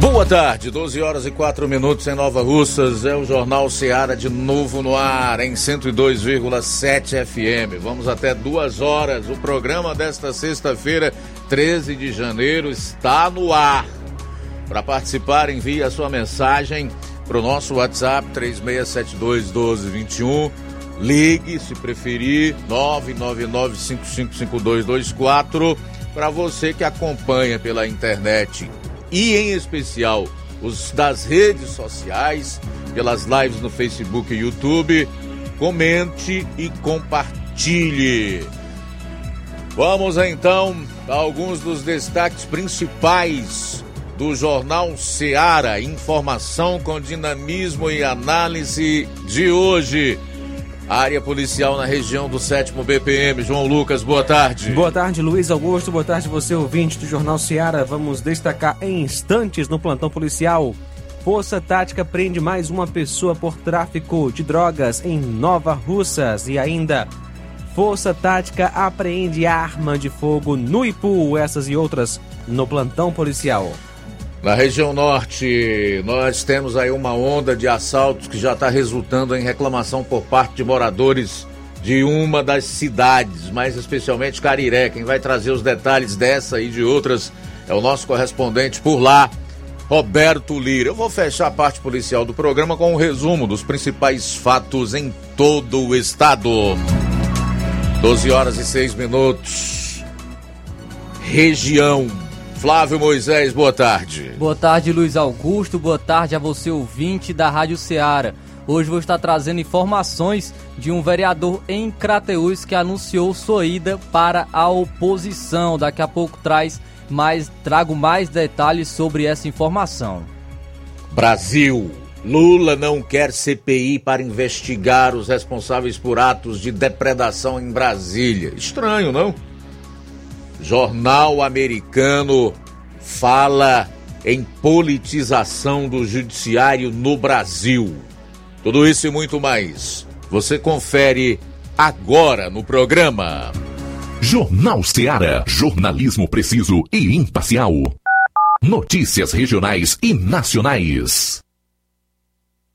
Boa tarde, 12 horas e 4 minutos em Nova Russas. É o Jornal Seara de novo no ar, em 102,7 FM. Vamos até duas horas. O programa desta sexta-feira, 13 de janeiro, está no ar. Para participar, envie a sua mensagem para o nosso WhatsApp 36721221. Ligue, se preferir, 999555224. Para você que acompanha pela internet e em especial os das redes sociais, pelas lives no Facebook e YouTube. Comente e compartilhe. Vamos então a alguns dos destaques principais do jornal Seara. Informação com dinamismo e análise de hoje. Área policial na região do 7 BPM. João Lucas, boa tarde. Boa tarde, Luiz Augusto. Boa tarde, você ouvinte do Jornal Seara. Vamos destacar em instantes no plantão policial. Força Tática prende mais uma pessoa por tráfico de drogas em Nova Russas. E ainda, Força Tática apreende arma de fogo no Ipu. Essas e outras no plantão policial. Na região norte, nós temos aí uma onda de assaltos que já está resultando em reclamação por parte de moradores de uma das cidades, mais especialmente Cariré. Quem vai trazer os detalhes dessa e de outras é o nosso correspondente por lá, Roberto Lira. Eu vou fechar a parte policial do programa com um resumo dos principais fatos em todo o estado. 12 horas e 6 minutos. Região Flávio Moisés, boa tarde. Boa tarde, Luiz Augusto. Boa tarde a você, ouvinte da Rádio Ceará. Hoje vou estar trazendo informações de um vereador em Crateús que anunciou sua ida para a oposição. Daqui a pouco traz mais, trago mais detalhes sobre essa informação. Brasil. Lula não quer CPI para investigar os responsáveis por atos de depredação em Brasília. Estranho, não? Jornal americano fala em politização do judiciário no Brasil. Tudo isso e muito mais. Você confere agora no programa. Jornal Ceará, jornalismo preciso e imparcial. Notícias regionais e nacionais.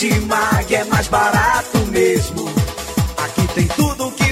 Martimag é mais barato mesmo. Aqui tem tudo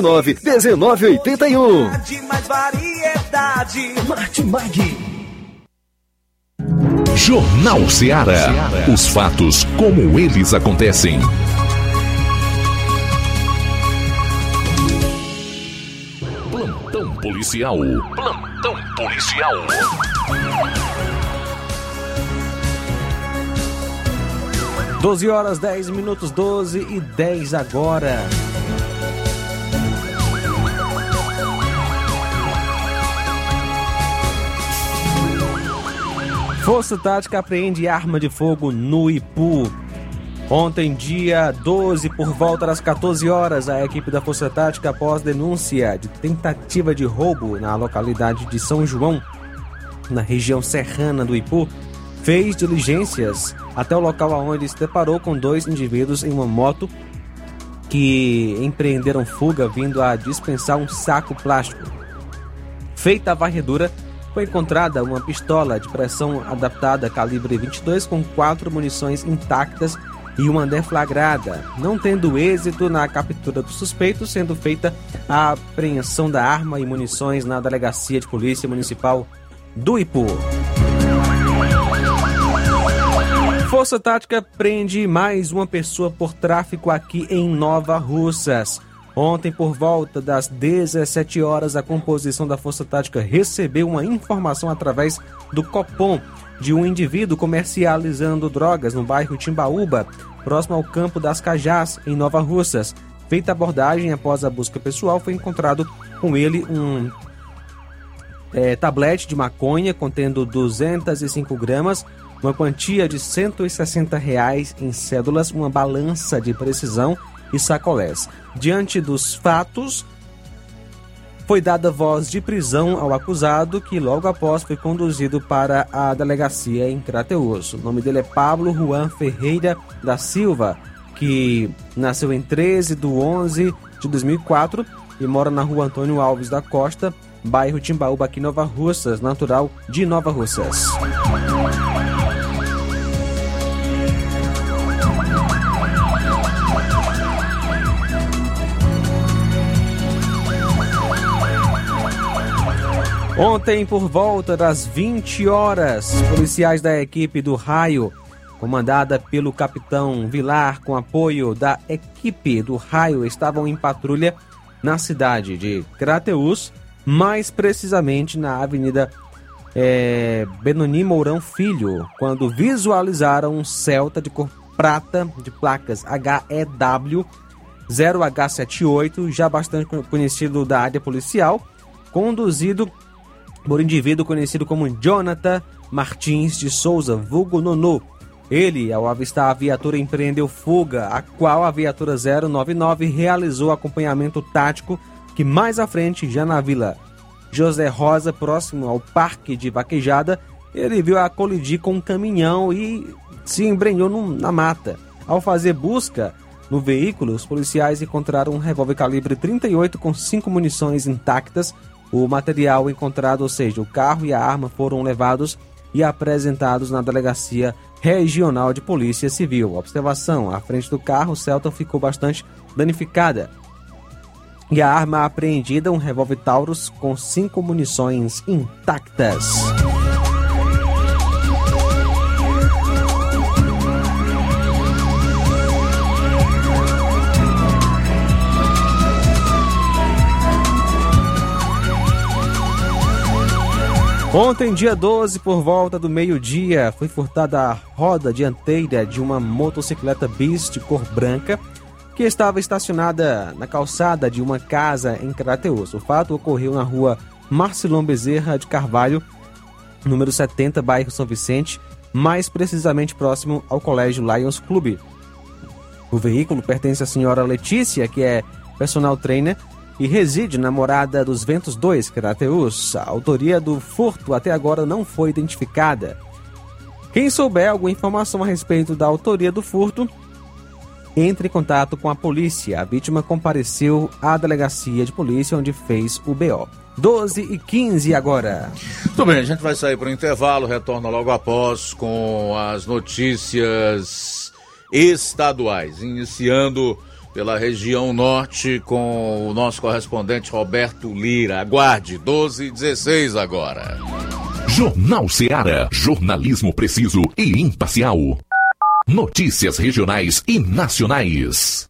9929 1981. De mais variedade. Martimag. Jornal Ceará. Os fatos como eles acontecem. Plantão policial. Plantão policial. Doze horas 10 minutos 12 e 10 agora. Força Tática apreende arma de fogo no Ipu. Ontem, dia 12, por volta das 14 horas, a equipe da Força Tática, após denúncia de tentativa de roubo na localidade de São João, na região serrana do Ipu, fez diligências até o local onde se deparou com dois indivíduos em uma moto que empreenderam fuga vindo a dispensar um saco plástico. Feita a varredura, foi encontrada uma pistola de pressão adaptada calibre 22 com quatro munições intactas e uma deflagrada, não tendo êxito na captura do suspeito, sendo feita a apreensão da arma e munições na Delegacia de Polícia Municipal do Ipu. Força Tática prende mais uma pessoa por tráfico aqui em Nova Russas. Ontem, por volta das 17 horas, a composição da Força Tática recebeu uma informação através do Copom de um indivíduo comercializando drogas no bairro Timbaúba, próximo ao campo das Cajás, em Nova Russas. Feita a abordagem após a busca pessoal, foi encontrado com ele um é, tablete de maconha contendo 205 gramas, uma quantia de 160 reais em cédulas, uma balança de precisão e sacolés. Diante dos fatos, foi dada voz de prisão ao acusado, que logo após foi conduzido para a delegacia em Crateus. O nome dele é Pablo Juan Ferreira da Silva, que nasceu em 13 de 11 de 2004 e mora na rua Antônio Alves da Costa, bairro Timbaúba, aqui Nova Russas, natural de Nova Russas. Ontem, por volta das 20 horas, policiais da equipe do Raio, comandada pelo capitão Vilar, com apoio da equipe do Raio, estavam em patrulha na cidade de Crateus, mais precisamente na Avenida é, Benoni Mourão Filho, quando visualizaram um Celta de cor prata de placas HEW 0H78, já bastante conhecido da área policial, conduzido por indivíduo conhecido como Jonathan Martins de Souza, vulgo Nono. Ele, ao avistar a viatura, empreendeu fuga, a qual a viatura 099 realizou acompanhamento tático que mais à frente, já na vila José Rosa, próximo ao Parque de Vaquejada, ele viu a colidir com um caminhão e se embrenhou no, na mata. Ao fazer busca no veículo, os policiais encontraram um revólver calibre 38 com cinco munições intactas, o material encontrado, ou seja, o carro e a arma, foram levados e apresentados na Delegacia Regional de Polícia Civil. Observação: à frente do carro, Celta ficou bastante danificada. E a arma apreendida, um revólver Taurus com cinco munições intactas. Ontem, dia 12, por volta do meio-dia, foi furtada a roda dianteira de uma motocicleta bis de cor branca que estava estacionada na calçada de uma casa em Crateus. O fato ocorreu na rua Marcelão Bezerra de Carvalho, número 70, bairro São Vicente, mais precisamente próximo ao Colégio Lions Clube. O veículo pertence à senhora Letícia, que é personal trainer e reside na morada dos Ventos 2, Crateus. A autoria do furto até agora não foi identificada. Quem souber alguma informação a respeito da autoria do furto, entre em contato com a polícia. A vítima compareceu à delegacia de polícia onde fez o BO. 12 e 15 agora. Tudo bem, a gente vai sair para o intervalo, retorna logo após com as notícias estaduais, iniciando pela região norte com o nosso correspondente Roberto Lira. Aguarde, 12 e 16 agora. Jornal Seara. Jornalismo preciso e imparcial. Notícias regionais e nacionais.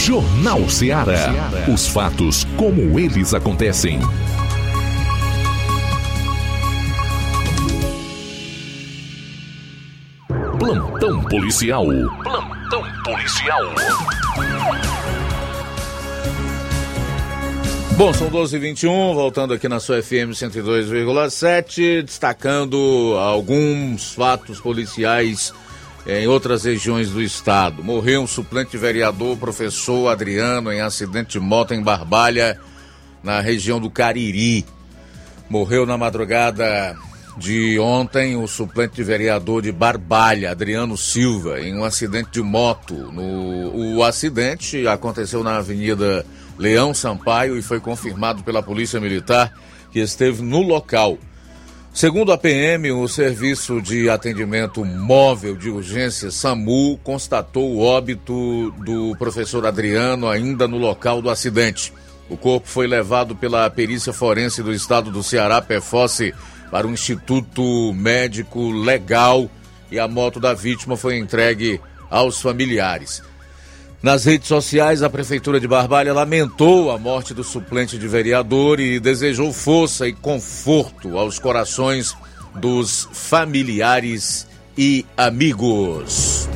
Jornal Ceará. Os fatos como eles acontecem. Plantão policial. Plantão policial. Bom, são 12h21, voltando aqui na sua FM 102,7, destacando alguns fatos policiais em outras regiões do estado. Morreu um suplente vereador, professor Adriano, em acidente de moto em Barbalha, na região do Cariri. Morreu na madrugada de ontem o suplente vereador de Barbalha, Adriano Silva, em um acidente de moto. No, o acidente aconteceu na Avenida Leão Sampaio e foi confirmado pela Polícia Militar que esteve no local. Segundo a PM, o Serviço de Atendimento Móvel de Urgência SAMU constatou o óbito do professor Adriano ainda no local do acidente. O corpo foi levado pela Perícia Forense do Estado do Ceará, PFOSSE, para o Instituto Médico Legal e a moto da vítima foi entregue aos familiares. Nas redes sociais, a Prefeitura de Barbalha lamentou a morte do suplente de vereador e desejou força e conforto aos corações dos familiares e amigos.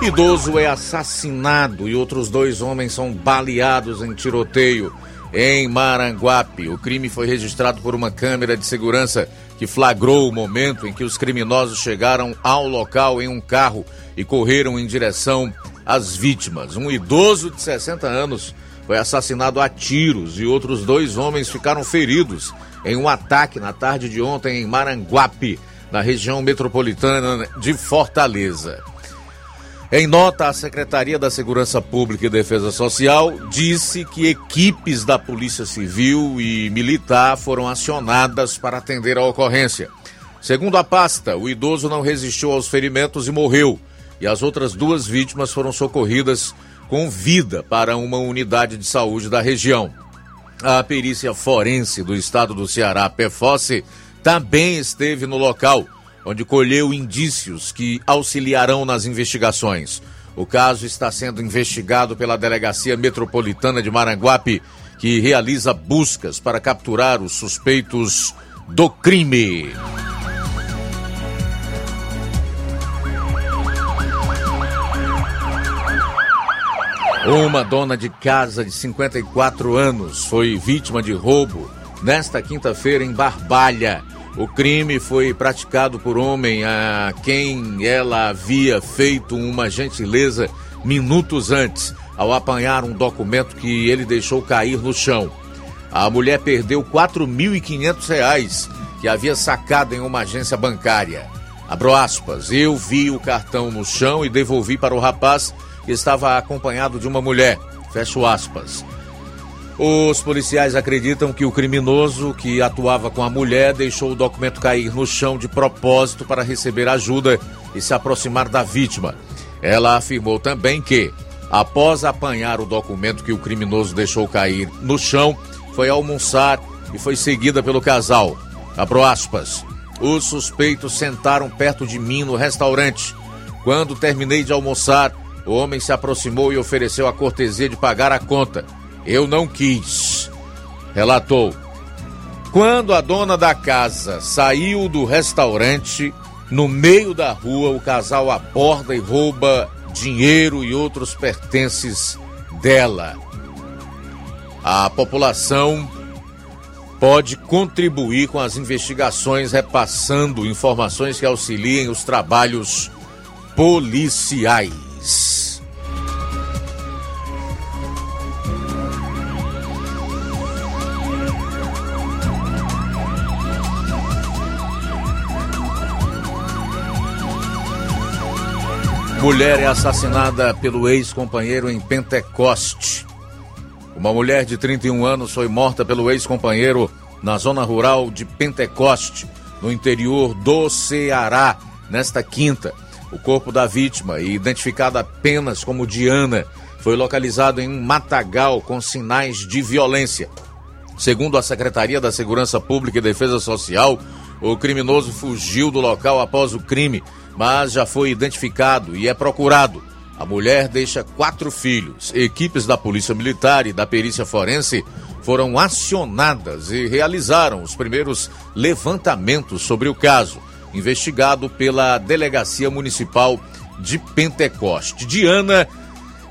Idoso é assassinado e outros dois homens são baleados em tiroteio em Maranguape. O crime foi registrado por uma câmera de segurança que flagrou o momento em que os criminosos chegaram ao local em um carro e correram em direção às vítimas. Um idoso de 60 anos foi assassinado a tiros e outros dois homens ficaram feridos em um ataque na tarde de ontem em Maranguape, na região metropolitana de Fortaleza. Em nota, a Secretaria da Segurança Pública e Defesa Social disse que equipes da Polícia Civil e Militar foram acionadas para atender a ocorrência. Segundo a pasta, o idoso não resistiu aos ferimentos e morreu e as outras duas vítimas foram socorridas com vida para uma unidade de saúde da região. A perícia forense do estado do Ceará, PFOSSE, também esteve no local, onde colheu indícios que auxiliarão nas investigações. O caso está sendo investigado pela Delegacia Metropolitana de Maranguape, que realiza buscas para capturar os suspeitos do crime. Uma dona de casa de 54 anos foi vítima de roubo nesta quinta-feira em Barbalha. O crime foi praticado por homem a quem ela havia feito uma gentileza minutos antes, ao apanhar um documento que ele deixou cair no chão. A mulher perdeu R$ 4.500 que havia sacado em uma agência bancária. Abro aspas, eu vi o cartão no chão e devolvi para o rapaz estava acompanhado de uma mulher. Fecho aspas. Os policiais acreditam que o criminoso que atuava com a mulher deixou o documento cair no chão de propósito para receber ajuda e se aproximar da vítima. Ela afirmou também que, após apanhar o documento que o criminoso deixou cair no chão, foi almoçar e foi seguida pelo casal. Abro aspas. Os suspeitos sentaram perto de mim no restaurante. Quando terminei de almoçar, o homem se aproximou e ofereceu a cortesia de pagar a conta. Eu não quis. Relatou. Quando a dona da casa saiu do restaurante, no meio da rua, o casal aborda e rouba dinheiro e outros pertences dela. A população pode contribuir com as investigações, repassando informações que auxiliem os trabalhos policiais. Mulher é assassinada pelo ex-companheiro em Pentecoste. Uma mulher de 31 anos foi morta pelo ex-companheiro na zona rural de Pentecoste, no interior do Ceará, nesta quinta. O corpo da vítima, identificado apenas como Diana, foi localizado em um matagal com sinais de violência. Segundo a Secretaria da Segurança Pública e Defesa Social, o criminoso fugiu do local após o crime mas já foi identificado e é procurado. A mulher deixa quatro filhos. Equipes da Polícia Militar e da Perícia Forense foram acionadas e realizaram os primeiros levantamentos sobre o caso, investigado pela Delegacia Municipal de Pentecoste. Diana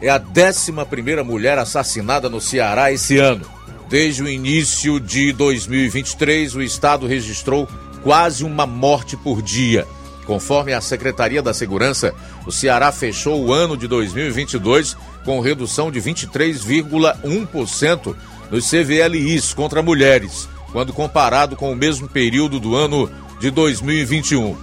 é a 11 primeira mulher assassinada no Ceará esse ano. Desde o início de 2023, o estado registrou quase uma morte por dia. Conforme a Secretaria da Segurança, o Ceará fechou o ano de 2022 com redução de 23,1% nos CVLIs contra mulheres, quando comparado com o mesmo período do ano de 2021.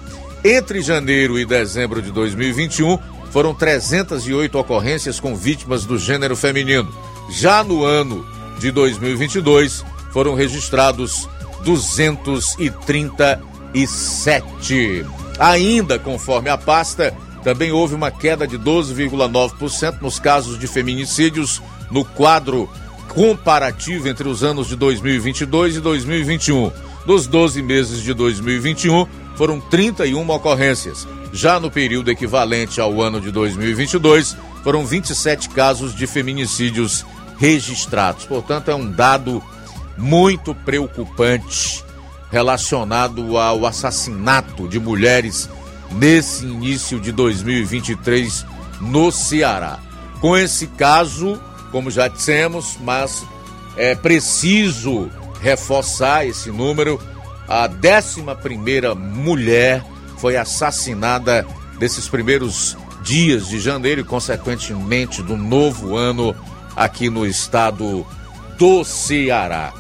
Entre janeiro e dezembro de 2021, foram 308 ocorrências com vítimas do gênero feminino. Já no ano de 2022, foram registrados 237. Ainda conforme a pasta, também houve uma queda de 12,9% nos casos de feminicídios no quadro comparativo entre os anos de 2022 e 2021. Nos 12 meses de 2021, foram 31 ocorrências. Já no período equivalente ao ano de 2022, foram 27 casos de feminicídios registrados. Portanto, é um dado muito preocupante relacionado ao assassinato de mulheres nesse início de 2023 no Ceará. Com esse caso, como já dissemos, mas é preciso reforçar esse número, a 11 primeira mulher foi assassinada nesses primeiros dias de janeiro e, consequentemente, do novo ano aqui no estado do Ceará.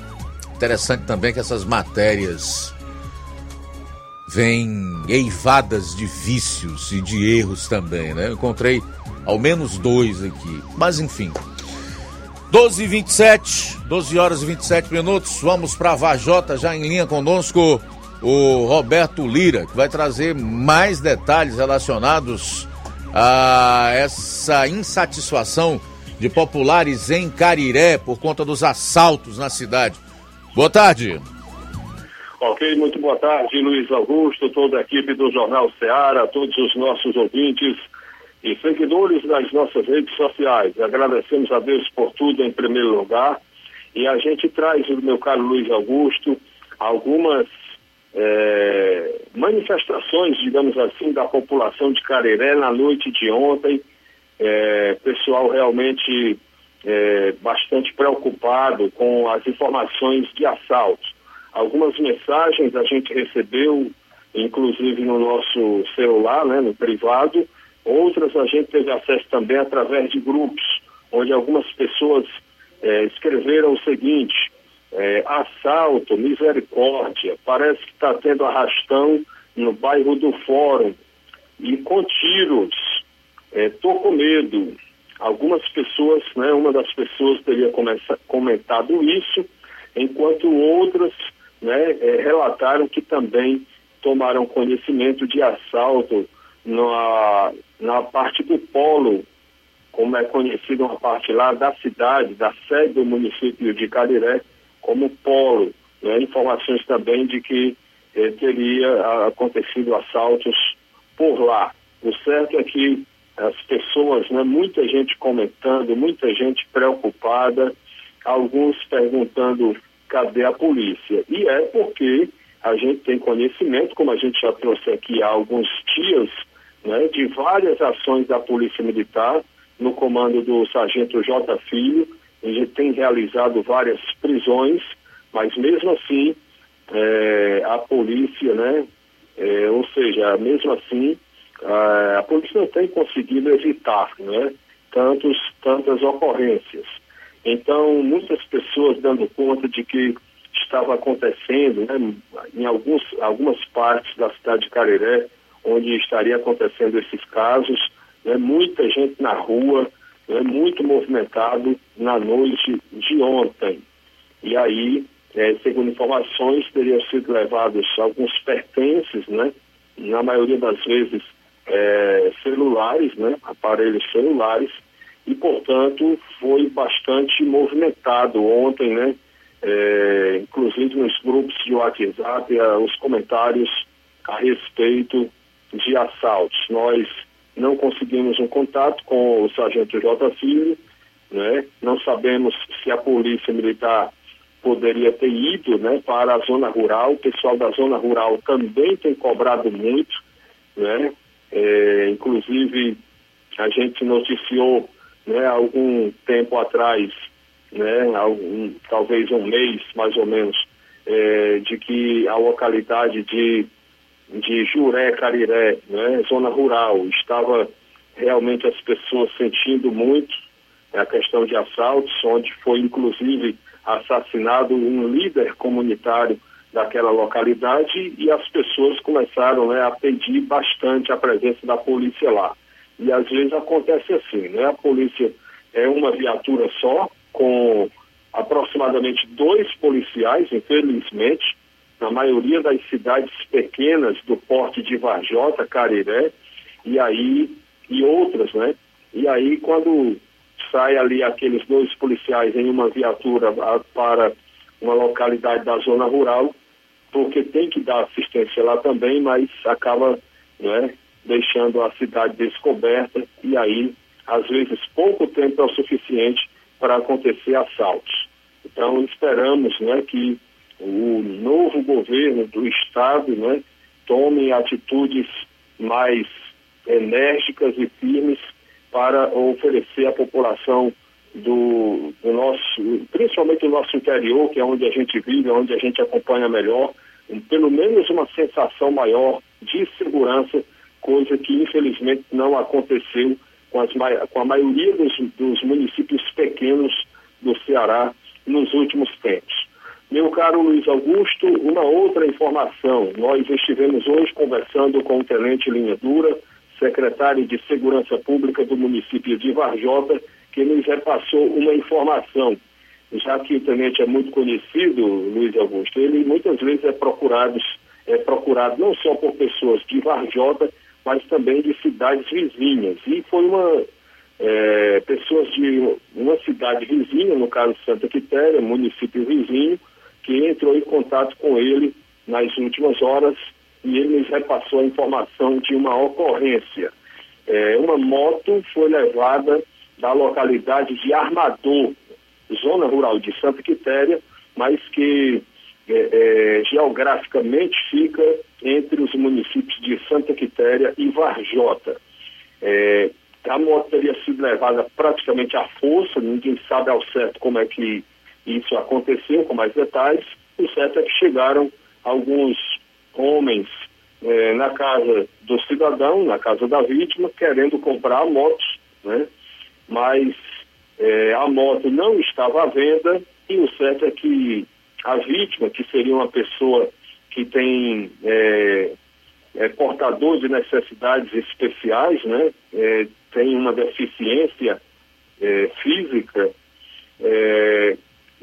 Interessante também que essas matérias vêm eivadas de vícios e de erros também, né? Eu encontrei ao menos dois aqui. Mas enfim. 12 e 27, 12 horas e 27 minutos. Vamos para a Vajota, já em linha conosco, o Roberto Lira, que vai trazer mais detalhes relacionados a essa insatisfação de populares em Cariré por conta dos assaltos na cidade. Boa tarde. Ok, muito boa tarde, Luiz Augusto, toda a equipe do Jornal Ceará, todos os nossos ouvintes e seguidores das nossas redes sociais. Agradecemos a Deus por tudo em primeiro lugar. E a gente traz, meu caro Luiz Augusto, algumas é, manifestações, digamos assim, da população de Careré na noite de ontem. É, pessoal realmente é, bastante preocupado com as informações de assalto. Algumas mensagens a gente recebeu, inclusive no nosso celular, né, no privado, outras a gente teve acesso também através de grupos, onde algumas pessoas é, escreveram o seguinte: é, assalto, misericórdia, parece que está tendo arrastão no bairro do Fórum. E com tiros, estou com medo, Algumas pessoas, né, uma das pessoas teria comentado isso, enquanto outras né, é, relataram que também tomaram conhecimento de assalto na, na parte do polo, como é conhecida uma parte lá da cidade, da sede do município de Cariré, como polo. Né, informações também de que eh, teria acontecido assaltos por lá. O certo é que as pessoas, né, muita gente comentando, muita gente preocupada, alguns perguntando cadê a polícia. E é porque a gente tem conhecimento, como a gente já trouxe aqui há alguns dias, né, de várias ações da Polícia Militar, no comando do Sargento J. Filho, gente tem realizado várias prisões Mas mesmo assim, é, a polícia, né, é, ou seja, mesmo assim, a, a, polícia não tem conseguido evitar né, tantos, tantas ocorrências. Então, muitas pessoas dando conta de que estava acontecendo né, em alguns, algumas partes da cidade de Cariré, onde estaria acontecendo esses casos, né, muita gente na rua, né, muito movimentado na noite de ontem. E aí, é, segundo informações, teriam sido levados alguns pertences, né, na maioria das vezes é, celulares, né, aparelhos celulares, e, portanto, foi bastante movimentado ontem, né, é, inclusive nos grupos de WhatsApp, os comentários a respeito de assaltos. Nós não conseguimos um contato com o sargento J. Filho, né? não sabemos se a polícia militar poderia ter ido né, para a zona rural, o pessoal da zona rural também tem cobrado muito, né? É, inclusive a gente noticiou né, algum tempo atrás, né, algum, talvez um mês mais ou menos, é, de que a localidade de de Juré, Cariré, né, zona rural, estava realmente as pessoas sentindo muito a questão de assaltos, onde foi inclusive assassinado um líder comunitário daquela localidade e as pessoas começaram né, a pedir bastante a presença da polícia lá. E às vezes acontece assim, né? A polícia é uma viatura só, com aproximadamente dois policiais, infelizmente, na maioria das cidades pequenas do porte de Varjota, Cariré, e aí, e outras, né? E aí, quando sai ali aqueles dois policiais em uma viatura para uma localidade da zona rural, porque tem que dar assistência lá também, mas acaba né, deixando a cidade descoberta e aí, às vezes, pouco tempo é o suficiente para acontecer assaltos. Então, esperamos né, que o novo governo do Estado né, tome atitudes mais enérgicas e firmes para oferecer à população do, do, nosso, principalmente do nosso interior, que é onde a gente vive, onde a gente acompanha melhor, pelo menos uma sensação maior de segurança, coisa que infelizmente não aconteceu com, as, com a maioria dos, dos municípios pequenos do Ceará nos últimos tempos. Meu caro Luiz Augusto, uma outra informação. Nós estivemos hoje conversando com o Tenente Linha Dura, secretário de Segurança Pública do município de Varjota, que nos repassou uma informação. Já que o tenente é muito conhecido, Luiz Augusto, ele muitas vezes é procurado, é procurado não só por pessoas de Varjota, mas também de cidades vizinhas. E foi uma é, pessoas de uma cidade vizinha, no caso Santa Quitéria, município vizinho, que entrou em contato com ele nas últimas horas e ele nos repassou a informação de uma ocorrência. É, uma moto foi levada da localidade de Armador, zona rural de Santa Quitéria, mas que é, é, geograficamente fica entre os municípios de Santa Quitéria e Varjota. É, a moto teria sido levada praticamente à força, ninguém sabe ao certo como é que isso aconteceu com mais detalhes. O certo é que chegaram alguns homens eh, na casa do cidadão, na casa da vítima, querendo comprar a moto, né? mas eh, a moto não estava à venda e o certo é que a vítima, que seria uma pessoa que tem é, é, portador de necessidades especiais, né? É, tem uma deficiência é, física,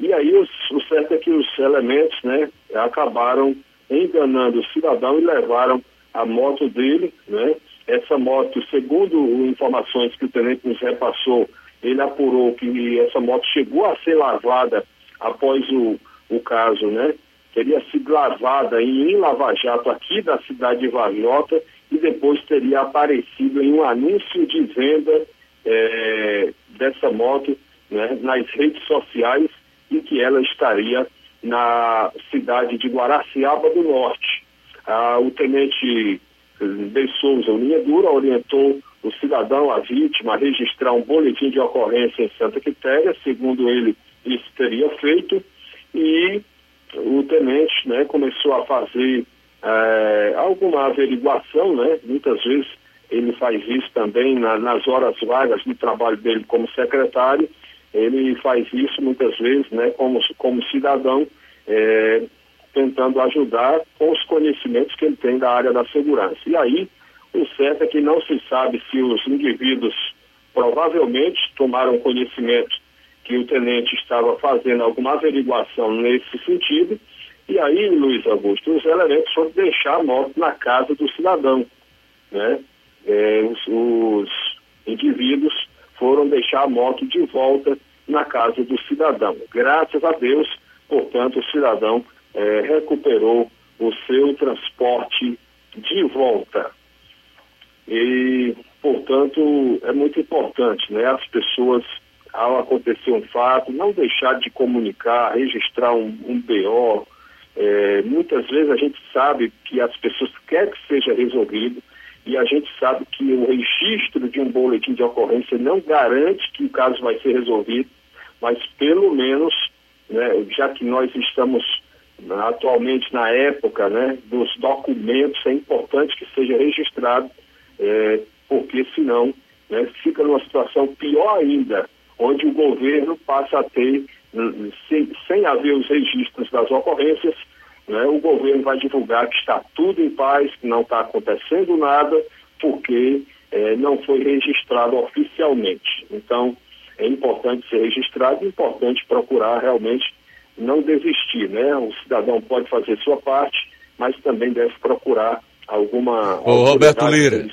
e aí os, o certo é que os elementos né, acabaram enganando o cidadão e levaram a moto dele, né? Essa moto, segundo informações que o tenente nos repassou, ele apurou que essa moto chegou a ser lavada após o, o caso, né? Teria sido lavada em, Lava Jato aqui da cidade de Varjota e depois teria aparecido em um anúncio de venda é, dessa moto né, nas redes sociais e que ela estaria na cidade de Guaraciaba do Norte. Ah, o tenente eh, de Souza Dura orientou o cidadão, a vítima, a registrar um boletim de ocorrência em Santa Quitéria, segundo ele, isso teria feito, e o tenente né, começou a fazer é, alguma averiguação, né? Muitas vezes ele faz isso também na, nas horas vagas do trabalho dele como secretário, ele faz isso muitas vezes, né, como, como cidadão, é, tentando ajudar com os conhecimentos que ele tem da área da segurança. E aí, o certo é que não se sabe se os indivíduos provavelmente tomaram conhecimento que o tenente estava fazendo alguma averiguação nesse sentido, e aí, Luiz Augusto, os elementos foram deixar a moto na casa do cidadão, né? É, os, os indivíduos foram deixar a moto de volta na casa do cidadão. Graças a Deus, portanto, o cidadão é, recuperou o seu transporte de volta. E, portanto, é muito importante, né? As pessoas, ao acontecer um fato, não deixar de comunicar, registrar um, um BO. É, muitas vezes a gente sabe que as pessoas querem que seja resolvido e a gente sabe que o registro de um boletim de ocorrência não garante que o caso vai ser resolvido, mas pelo menos, né, já que nós estamos atualmente na época né, dos documentos, é importante que seja registrado, é, porque senão né, fica numa situação pior ainda, onde o governo passa a ter, sem, sem haver os registros das ocorrências, né, o governo vai divulgar que está tudo em paz, que não está acontecendo nada, porque é, não foi registrado oficialmente. Então, é importante ser registrado, é importante procurar realmente não desistir, né? O cidadão pode fazer sua parte, mas também deve procurar alguma. Ô, Roberto Lira,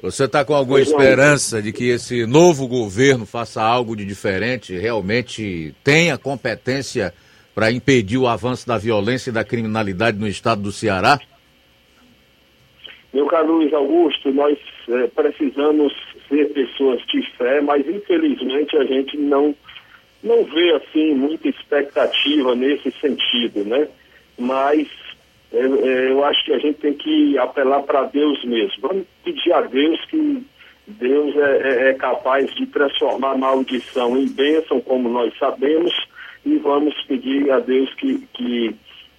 você está com alguma esperança de que esse novo governo faça algo de diferente, realmente tenha competência para impedir o avanço da violência e da criminalidade no estado do Ceará? Meu caro Luiz Augusto, nós é, precisamos ser pessoas de fé, mas infelizmente a gente não não vê assim muita expectativa nesse sentido, né? Mas é, é, eu acho que a gente tem que apelar para Deus mesmo. Vamos pedir a Deus que Deus é, é, é capaz de transformar maldição em bênção, como nós sabemos, e vamos pedir a Deus que, que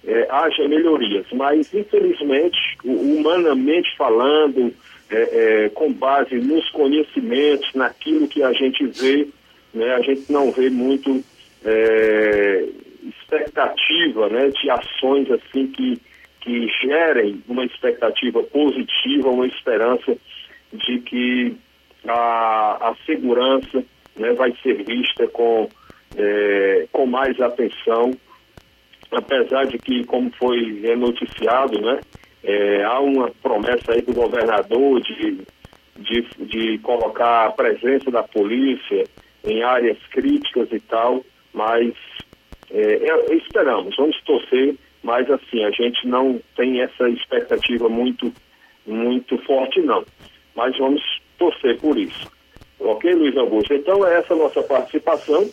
é, haja melhorias. Mas, infelizmente, humanamente falando, é, é, com base nos conhecimentos, naquilo que a gente vê, né, a gente não vê muito é, expectativa né, de ações assim que, que gerem uma expectativa positiva, uma esperança de que a, a segurança né, vai ser vista com, é, com mais atenção, apesar de que, como foi noticiado, né, é, há uma promessa aí do governador de, de, de colocar a presença da polícia em áreas críticas e tal, mas é, é, esperamos, vamos torcer, mas assim, a gente não tem essa expectativa muito, muito forte não. Mas vamos torcer por isso. Ok, Luiz Augusto? Então é essa nossa participação.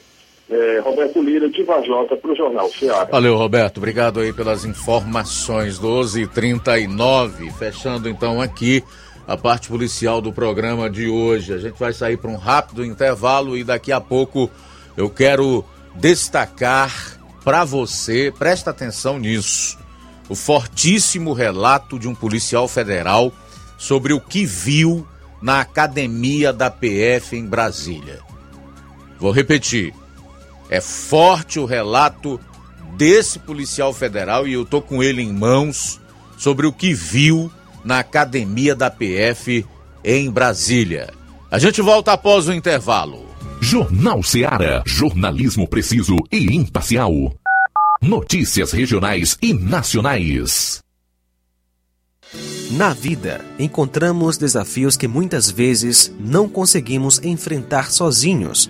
É, Roberto Lira, de Vajota, para o Jornal Ceará. Valeu, Roberto. Obrigado aí pelas informações. 12h39. Fechando então aqui a parte policial do programa de hoje. A gente vai sair para um rápido intervalo e daqui a pouco eu quero destacar para você, presta atenção nisso, o fortíssimo relato de um policial federal sobre o que viu na academia da PF em Brasília. Vou repetir. É forte o relato desse policial federal e eu tô com ele em mãos sobre o que viu na academia da PF em Brasília. A gente volta após o intervalo. Jornal Ceará, jornalismo preciso e imparcial. Notícias regionais e nacionais. Na vida, encontramos desafios que muitas vezes não conseguimos enfrentar sozinhos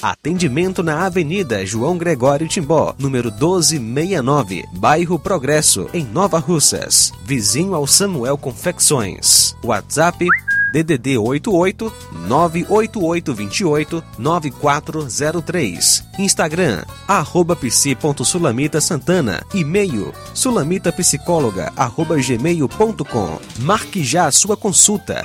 Atendimento na Avenida João Gregório Timbó, número 1269, bairro Progresso, em Nova Russas, vizinho ao Samuel Confecções. WhatsApp DDD 88 98828 9403. Instagram, arroba psi.sulamita Santana. E-mail, gmail.com. Marque já a sua consulta.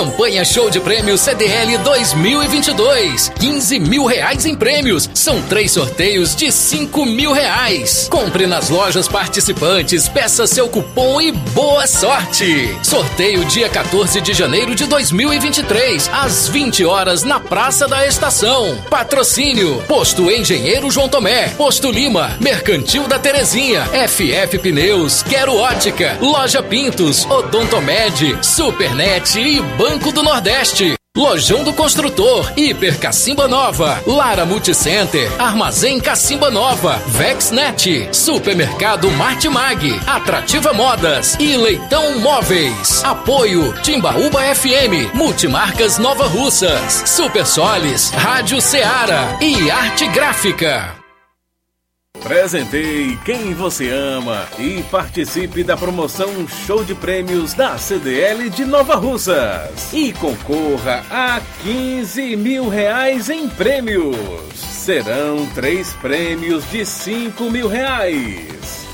Campanha Show de Prêmios CDL 2022. 15 mil reais em prêmios. São três sorteios de 5 mil reais. Compre nas lojas participantes, peça seu cupom e boa sorte. Sorteio dia 14 de janeiro de 2023, às 20 horas na Praça da Estação. Patrocínio: Posto Engenheiro João Tomé, Posto Lima, Mercantil da Terezinha, FF Pneus, Quero Ótica, Loja Pintos, Odontomed, Supernet e Banco do Nordeste. Lojão do Construtor, Hiper Cacimba Nova, Lara Multicenter, Armazém Cacimba Nova, Vexnet, Supermercado Martimag, Atrativa Modas e Leitão Móveis. Apoio Timbaúba FM, Multimarcas Nova Russas, Super Solis, Rádio Ceará e Arte Gráfica. Presenteie quem você ama e participe da promoção Show de Prêmios da CDL de Nova Russas. E concorra a 15 mil reais em prêmios. Serão três prêmios de 5 mil reais.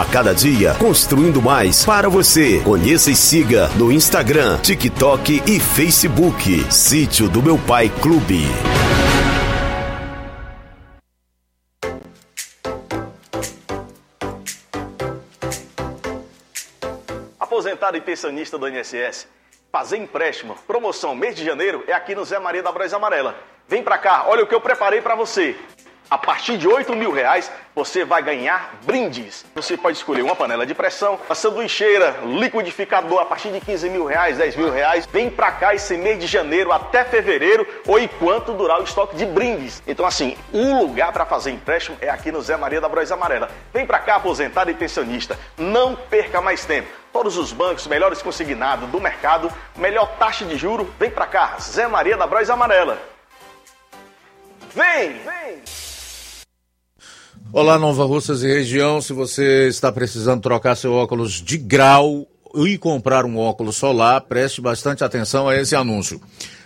A cada dia, construindo mais para você. Conheça e siga no Instagram, TikTok e Facebook. Sítio do Meu Pai Clube. Aposentado e pensionista do INSS. Fazer empréstimo, promoção mês de janeiro é aqui no Zé Maria da Braz Amarela. Vem pra cá, olha o que eu preparei para você. A partir de 8 mil reais, você vai ganhar brindes. Você pode escolher uma panela de pressão, uma sanduicheira, liquidificador a partir de 15 mil reais, 10 mil reais. Vem pra cá esse mês de janeiro até fevereiro ou enquanto durar o estoque de brindes. Então, assim, o lugar para fazer empréstimo é aqui no Zé Maria da Braz Amarela. Vem pra cá, aposentado e pensionista. Não perca mais tempo. Todos os bancos melhores consignados do mercado, melhor taxa de juro. Vem pra cá, Zé Maria da Braz Amarela. Vem! Vem! Olá, Nova Russas e região. Se você está precisando trocar seu óculos de grau e comprar um óculos solar, preste bastante atenção a esse anúncio.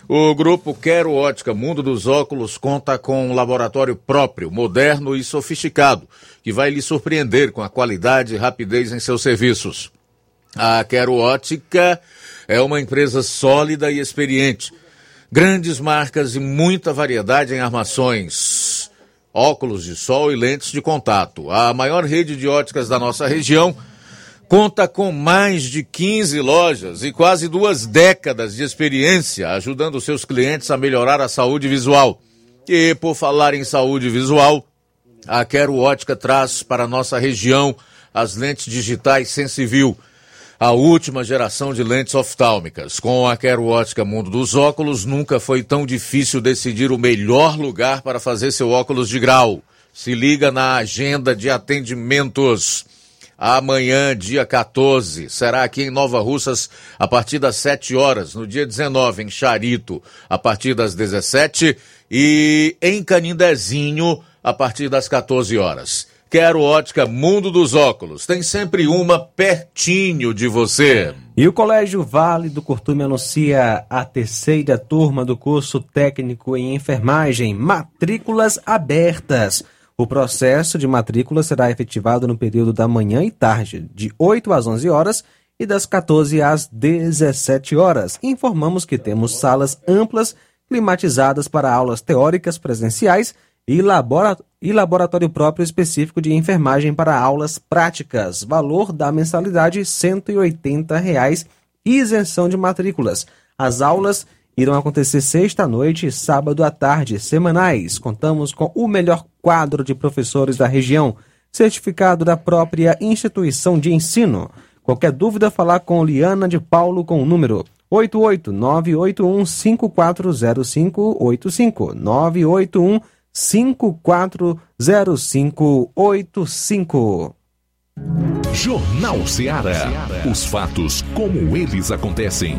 O grupo Quero Ótica Mundo dos Óculos conta com um laboratório próprio, moderno e sofisticado, que vai lhe surpreender com a qualidade e rapidez em seus serviços. A Quero Ótica é uma empresa sólida e experiente. Grandes marcas e muita variedade em armações óculos de sol e lentes de contato. A maior rede de óticas da nossa região conta com mais de 15 lojas e quase duas décadas de experiência, ajudando seus clientes a melhorar a saúde visual. E por falar em saúde visual, a Quero Ótica traz para a nossa região as lentes digitais Sensivil a última geração de lentes oftálmicas. Com a Quero Ótica Mundo dos Óculos, nunca foi tão difícil decidir o melhor lugar para fazer seu óculos de grau. Se liga na agenda de atendimentos. Amanhã, dia 14, será aqui em Nova Russas a partir das 7 horas. No dia 19, em Charito, a partir das 17 e em Canindezinho, a partir das 14 horas. Quero Ótica Mundo dos Óculos. Tem sempre uma pertinho de você. E o Colégio Vale do Curtume anuncia a terceira turma do curso técnico em enfermagem, matrículas abertas. O processo de matrícula será efetivado no período da manhã e tarde, de 8 às 11 horas e das 14 às 17 horas. Informamos que temos salas amplas climatizadas para aulas teóricas presenciais e, labora e laboratório próprio específico de enfermagem para aulas práticas. Valor da mensalidade 180 reais, isenção de matrículas. As aulas irão acontecer sexta noite e sábado à tarde, semanais. Contamos com o melhor quadro de professores da região, certificado da própria instituição de ensino. Qualquer dúvida, falar com Liana de Paulo com o número 88981540585 981540585. Jornal Ceará. Os fatos como eles acontecem.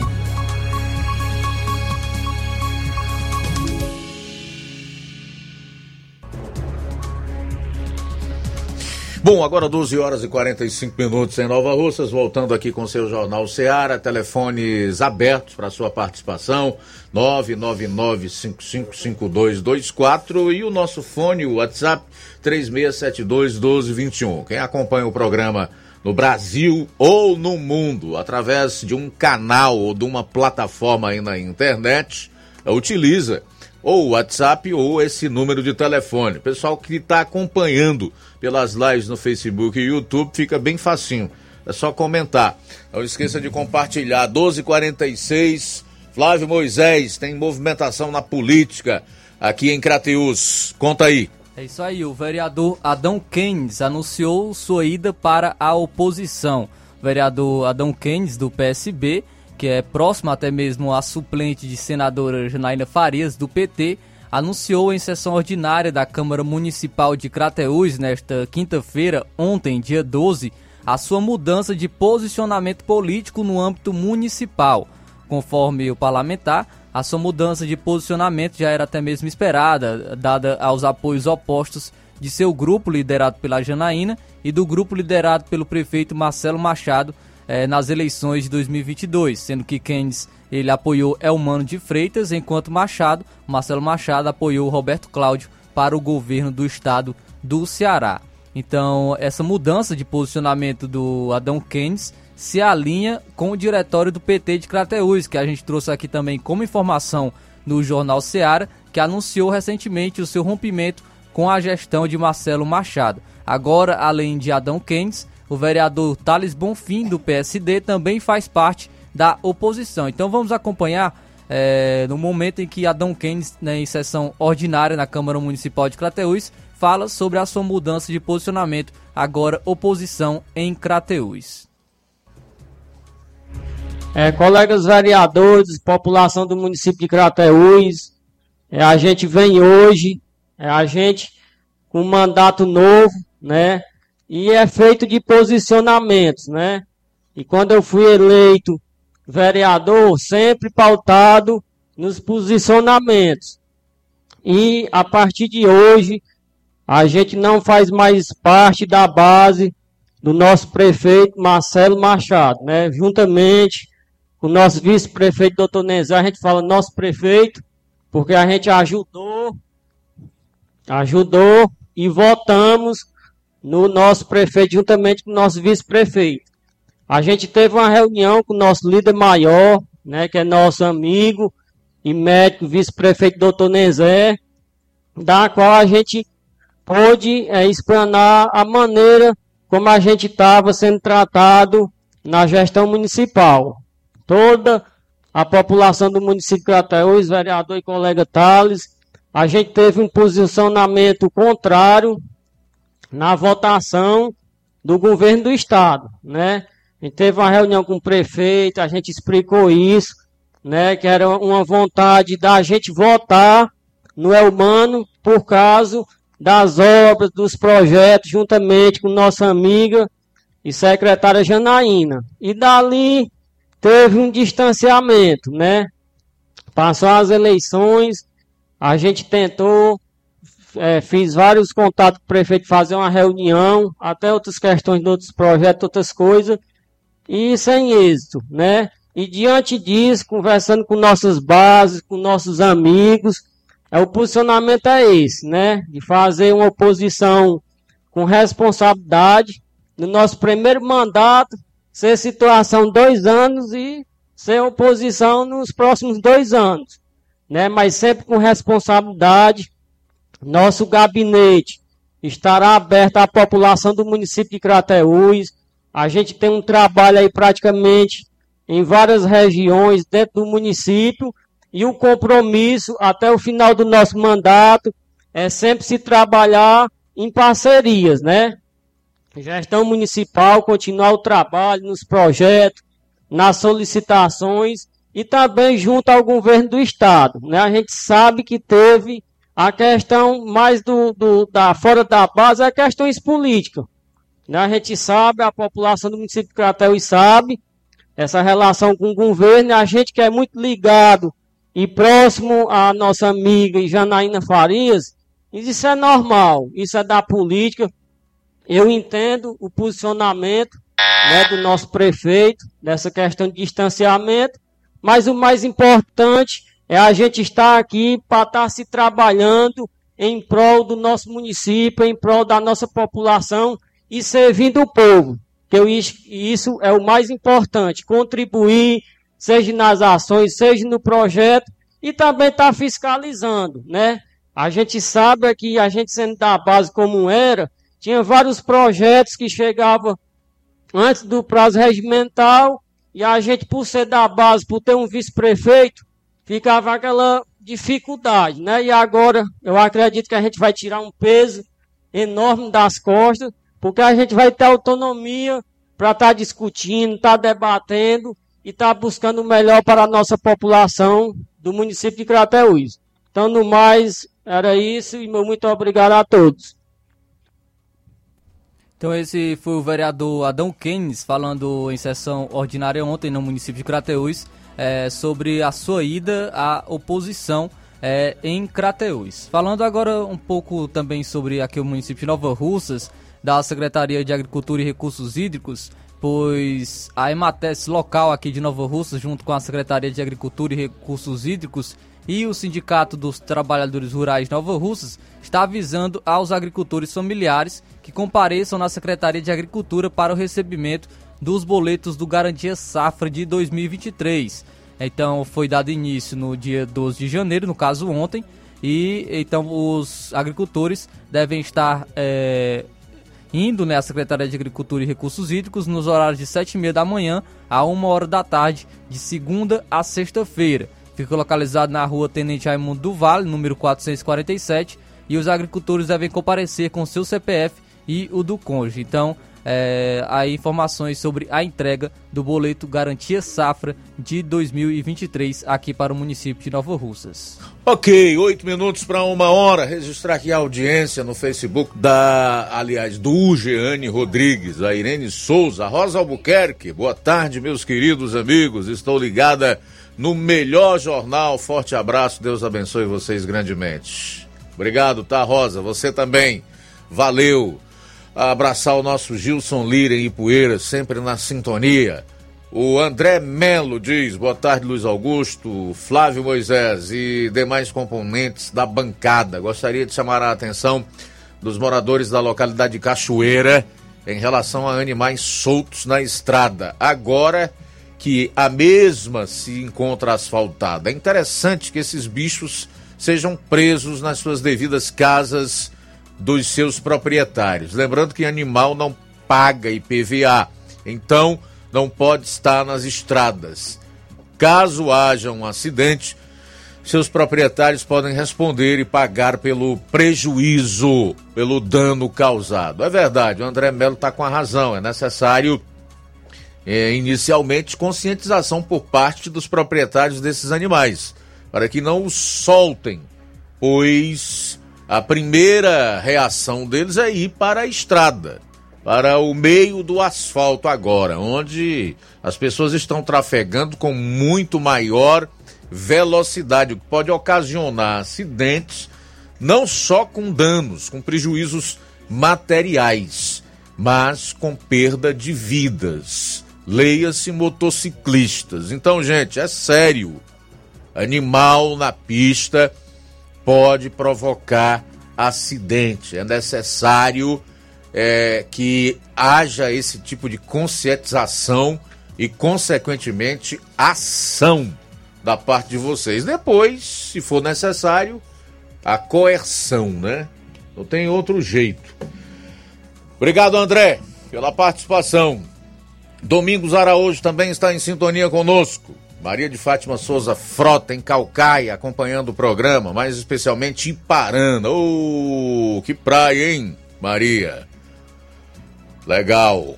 Bom, agora 12 horas e 45 minutos em Nova Russas, voltando aqui com seu Jornal Seara, telefones abertos para sua participação, 999-555224 e o nosso fone, o WhatsApp, 3672-1221. Quem acompanha o programa no Brasil ou no mundo, através de um canal ou de uma plataforma aí na internet, utiliza ou o WhatsApp ou esse número de telefone. Pessoal que está acompanhando pelas lives no Facebook e YouTube, fica bem facinho. É só comentar. Não esqueça de compartilhar. 1246, Flávio Moisés, tem movimentação na política aqui em Crateus. Conta aí. É isso aí, o vereador Adão Keynes anunciou sua ida para a oposição. O vereador Adão Keynes, do PSB, que é próximo até mesmo à suplente de senadora Janaína Farias, do PT, anunciou em sessão ordinária da Câmara Municipal de Crateús nesta quinta-feira, ontem, dia 12, a sua mudança de posicionamento político no âmbito municipal. Conforme o parlamentar, a sua mudança de posicionamento já era até mesmo esperada, dada aos apoios opostos de seu grupo liderado pela Janaína e do grupo liderado pelo prefeito Marcelo Machado, eh, nas eleições de 2022, sendo que Keynes ele apoiou Elmano de Freitas, enquanto Machado, Marcelo Machado, apoiou Roberto Cláudio para o governo do estado do Ceará. Então, essa mudança de posicionamento do Adão Keynes se alinha com o diretório do PT de Crateús, que a gente trouxe aqui também como informação no jornal Ceará, que anunciou recentemente o seu rompimento com a gestão de Marcelo Machado. Agora, além de Adão Keynes, o vereador Thales Bonfim, do PSD, também faz parte da oposição. Então vamos acompanhar é, no momento em que Adão Keynes, né, em sessão ordinária na Câmara Municipal de Crateús, fala sobre a sua mudança de posicionamento, agora oposição em Crateús. É, colegas vereadores, população do município de Crateús, é, a gente vem hoje, é, a gente com um mandato novo, né? E é feito de posicionamentos, né? E quando eu fui eleito vereador, sempre pautado nos posicionamentos. E a partir de hoje, a gente não faz mais parte da base do nosso prefeito Marcelo Machado, né? Juntamente com o nosso vice-prefeito doutor Nezar, a gente fala nosso prefeito, porque a gente ajudou, ajudou e votamos no nosso prefeito, juntamente com o nosso vice-prefeito. A gente teve uma reunião com o nosso líder maior, né, que é nosso amigo e médico, vice-prefeito doutor Nezé, da qual a gente pôde é, explanar a maneira como a gente estava sendo tratado na gestão municipal. Toda a população do município de Crateús, vereador e colega Thales, a gente teve um posicionamento contrário na votação do governo do estado, né? A gente teve uma reunião com o prefeito, a gente explicou isso, né? Que era uma vontade da gente votar no Elmano por causa das obras, dos projetos, juntamente com nossa amiga e secretária Janaína. E dali teve um distanciamento, né? Passou as eleições, a gente tentou é, fiz vários contatos com o prefeito fazer uma reunião, até outras questões de outros projetos, outras coisas, e sem êxito, né? E diante disso, conversando com nossas bases, com nossos amigos, é o posicionamento é esse, né? De fazer uma oposição com responsabilidade. No nosso primeiro mandato, ser situação dois anos e ser oposição nos próximos dois anos, né? Mas sempre com responsabilidade. Nosso gabinete estará aberto à população do município de Crateús. A gente tem um trabalho aí praticamente em várias regiões dentro do município e o compromisso até o final do nosso mandato é sempre se trabalhar em parcerias, né? Gestão municipal, continuar o trabalho nos projetos, nas solicitações e também junto ao governo do estado, né? A gente sabe que teve a questão mais do, do da fora da base é questões políticas. Né? A gente sabe, a população do município de Crateus sabe essa relação com o governo, a gente que é muito ligado e próximo à nossa amiga Janaína Farias, isso é normal, isso é da política. Eu entendo o posicionamento né, do nosso prefeito nessa questão de distanciamento, mas o mais importante é a gente estar aqui para estar tá se trabalhando em prol do nosso município, em prol da nossa população e servindo o povo. Que eu, isso é o mais importante, contribuir, seja nas ações, seja no projeto, e também estar tá fiscalizando, né? A gente sabe que a gente sendo da base como era, tinha vários projetos que chegavam antes do prazo regimental, e a gente, por ser da base, por ter um vice-prefeito, ficava aquela dificuldade, né? E agora eu acredito que a gente vai tirar um peso enorme das costas, porque a gente vai ter autonomia para estar tá discutindo, estar tá debatendo e estar tá buscando o melhor para a nossa população do município de Crateús. Então, no mais, era isso e meu muito obrigado a todos. Então esse foi o vereador Adão Keynes falando em sessão ordinária ontem no município de Crateús é, sobre a sua ida à oposição é, em Crateús. Falando agora um pouco também sobre aqui o município de Nova Russas, da Secretaria de Agricultura e Recursos Hídricos, pois a Emates local aqui de Nova Russas, junto com a Secretaria de Agricultura e Recursos Hídricos e o Sindicato dos Trabalhadores Rurais Nova Russas, está avisando aos agricultores familiares que compareçam na Secretaria de Agricultura para o recebimento dos boletos do Garantia Safra de 2023. Então foi dado início no dia 12 de janeiro, no caso ontem, e então os agricultores devem estar é, indo né, à Secretaria de Agricultura e Recursos Hídricos nos horários de 7 e meia da manhã a 1 hora da tarde, de segunda a sexta-feira. Fica localizado na rua Tenente Raimundo do Vale, número 447, e os agricultores devem comparecer com seu CPF e o do cônjuge. Então, é, aí informações sobre a entrega do boleto Garantia Safra de 2023 aqui para o município de Nova Russas. Ok, oito minutos para uma hora. Registrar aqui a audiência no Facebook da, aliás, do Jeane Rodrigues, a Irene Souza, a Rosa Albuquerque. Boa tarde, meus queridos amigos. Estou ligada no melhor jornal. Forte abraço, Deus abençoe vocês grandemente. Obrigado, tá, Rosa? Você também. Valeu abraçar o nosso Gilson Lira em Ipueiras, sempre na sintonia. O André Melo diz: boa tarde, Luiz Augusto, Flávio Moisés e demais componentes da bancada. Gostaria de chamar a atenção dos moradores da localidade de Cachoeira em relação a animais soltos na estrada. Agora que a mesma se encontra asfaltada. É interessante que esses bichos sejam presos nas suas devidas casas dos seus proprietários. Lembrando que animal não paga IPVA, então não pode estar nas estradas. Caso haja um acidente, seus proprietários podem responder e pagar pelo prejuízo, pelo dano causado. É verdade, o André Melo está com a razão, é necessário é, inicialmente conscientização por parte dos proprietários desses animais, para que não os soltem, pois a primeira reação deles é ir para a estrada, para o meio do asfalto agora, onde as pessoas estão trafegando com muito maior velocidade, o que pode ocasionar acidentes, não só com danos, com prejuízos materiais, mas com perda de vidas. Leia-se motociclistas. Então, gente, é sério. Animal na pista pode provocar acidente. É necessário é, que haja esse tipo de conscientização e, consequentemente, ação da parte de vocês. Depois, se for necessário, a coerção, né? Não tem outro jeito. Obrigado, André, pela participação. Domingos Araújo também está em sintonia conosco. Maria de Fátima Souza Frota, em Calcaia, acompanhando o programa, mais especialmente em Parana. Ô, oh, que praia, hein, Maria? Legal.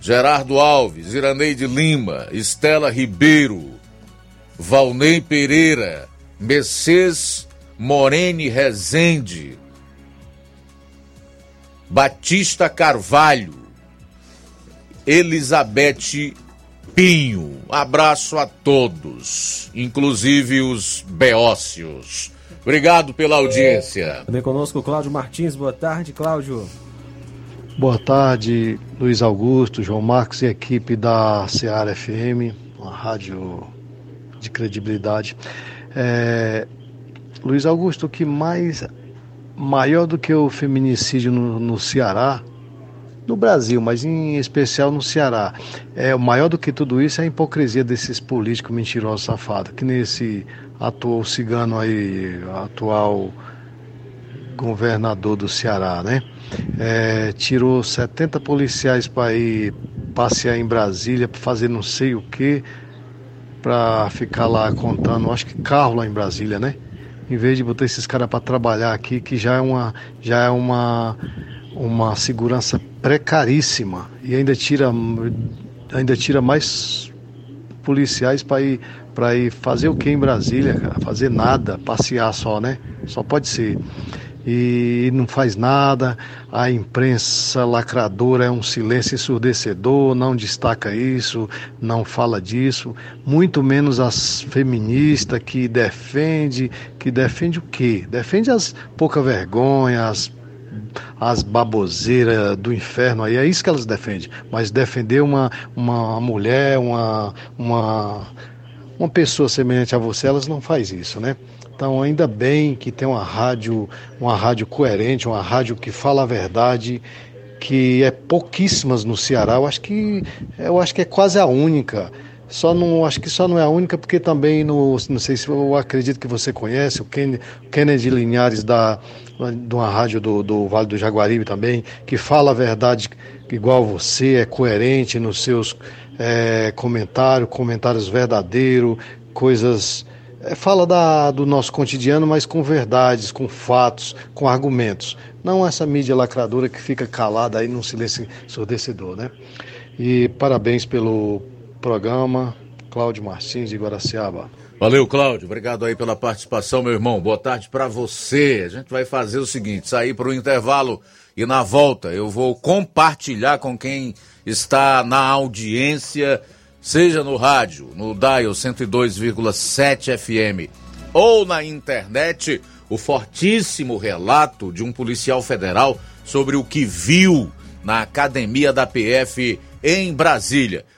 Gerardo Alves, Iraneide Lima, Estela Ribeiro, Valnei Pereira, Mercedes Morene Rezende, Batista Carvalho, Elizabeth Pinho. Abraço a todos, inclusive os beócios. Obrigado pela audiência. Também conosco Cláudio Martins. Boa tarde, Cláudio. Boa tarde, Luiz Augusto, João Marcos e equipe da Seara FM, uma rádio de credibilidade. É, Luiz Augusto, o que mais maior do que o feminicídio no, no Ceará no Brasil, mas em especial no Ceará. É, o maior do que tudo isso é a hipocrisia desses políticos mentirosos safados, que nesse atual cigano aí, atual governador do Ceará, né? É, tirou 70 policiais para ir passear em Brasília, para fazer não sei o que, para ficar lá contando, acho que carro lá em Brasília, né? Em vez de botar esses caras para trabalhar aqui, que já é uma, já é uma uma segurança precaríssima e ainda tira, ainda tira mais policiais para ir, para ir fazer o que em Brasília, cara? Fazer nada, passear só, né? Só pode ser. E não faz nada, a imprensa lacradora é um silêncio ensurdecedor, não destaca isso, não fala disso, muito menos as feministas que defende, que defende o quê? Defende as pouca vergonha, as as baboseiras do inferno aí, é isso que elas defendem. Mas defender uma, uma mulher, uma, uma, uma pessoa semelhante a você, elas não faz isso, né? Então ainda bem que tem uma rádio, uma rádio coerente, uma rádio que fala a verdade, que é pouquíssimas no Ceará. Eu acho que eu acho que é quase a única. Só não, acho que só não é a única, porque também no, não sei se eu acredito que você conhece, o Kennedy, Linhares da, de uma rádio do, do Vale do Jaguaribe também, que fala a verdade igual você, é coerente nos seus é, comentários, comentários verdadeiros, coisas. É, fala da, do nosso cotidiano, mas com verdades, com fatos, com argumentos. Não essa mídia lacradora que fica calada aí num silêncio ensurdecedor, né? E parabéns pelo programa. Cláudio Martins de Guaraciaba. Valeu, Cláudio. Obrigado aí pela participação, meu irmão. Boa tarde para você. A gente vai fazer o seguinte: sair para o intervalo e na volta eu vou compartilhar com quem está na audiência, seja no rádio, no Dial 102,7 FM ou na internet, o fortíssimo relato de um policial federal sobre o que viu na academia da PF em Brasília.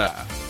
Yeah.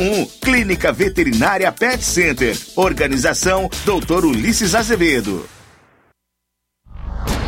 1. Clínica Veterinária Pet Center. Organização Dr. Ulisses Azevedo.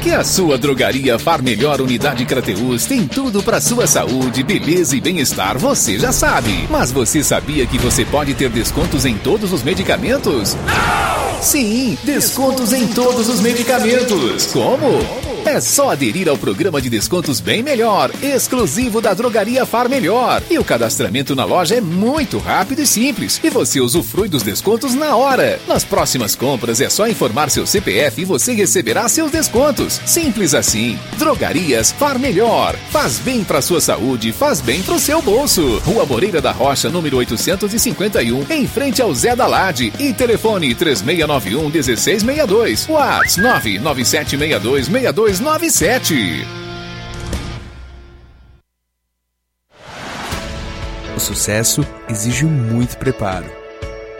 Que a sua drogaria Far Melhor Unidade Crateus tem tudo para sua saúde, beleza e bem-estar, você já sabe. Mas você sabia que você pode ter descontos em todos os medicamentos? Não! Sim, descontos em todos os medicamentos. Como? É só aderir ao programa de descontos Bem Melhor, exclusivo da Drogaria Far Melhor. E o cadastramento na loja é muito rápido e simples. E você usufrui dos descontos na hora. Nas próximas compras é só informar seu CPF e você receberá seus descontos. Simples assim. Drogarias Far Melhor. Faz bem para sua saúde, faz bem para o seu bolso. Rua Moreira da Rocha, número 851, em frente ao Zé da Lade. E telefone 3691 1662. WhatsApp 99762 6297. O sucesso exige muito preparo.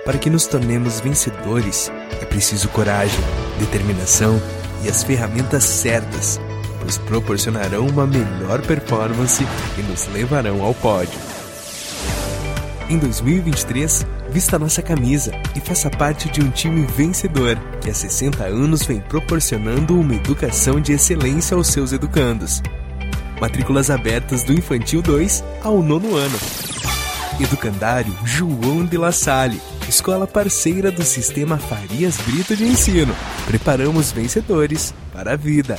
Para que nos tornemos vencedores, é preciso coragem, determinação e as ferramentas certas, pois proporcionarão uma melhor performance e nos levarão ao pódio. Em 2023, vista nossa camisa e faça parte de um time vencedor que há 60 anos vem proporcionando uma educação de excelência aos seus educandos. Matrículas abertas do Infantil 2 ao nono ano. Educandário João de La Salle, escola parceira do Sistema Farias Brito de Ensino. Preparamos vencedores para a vida.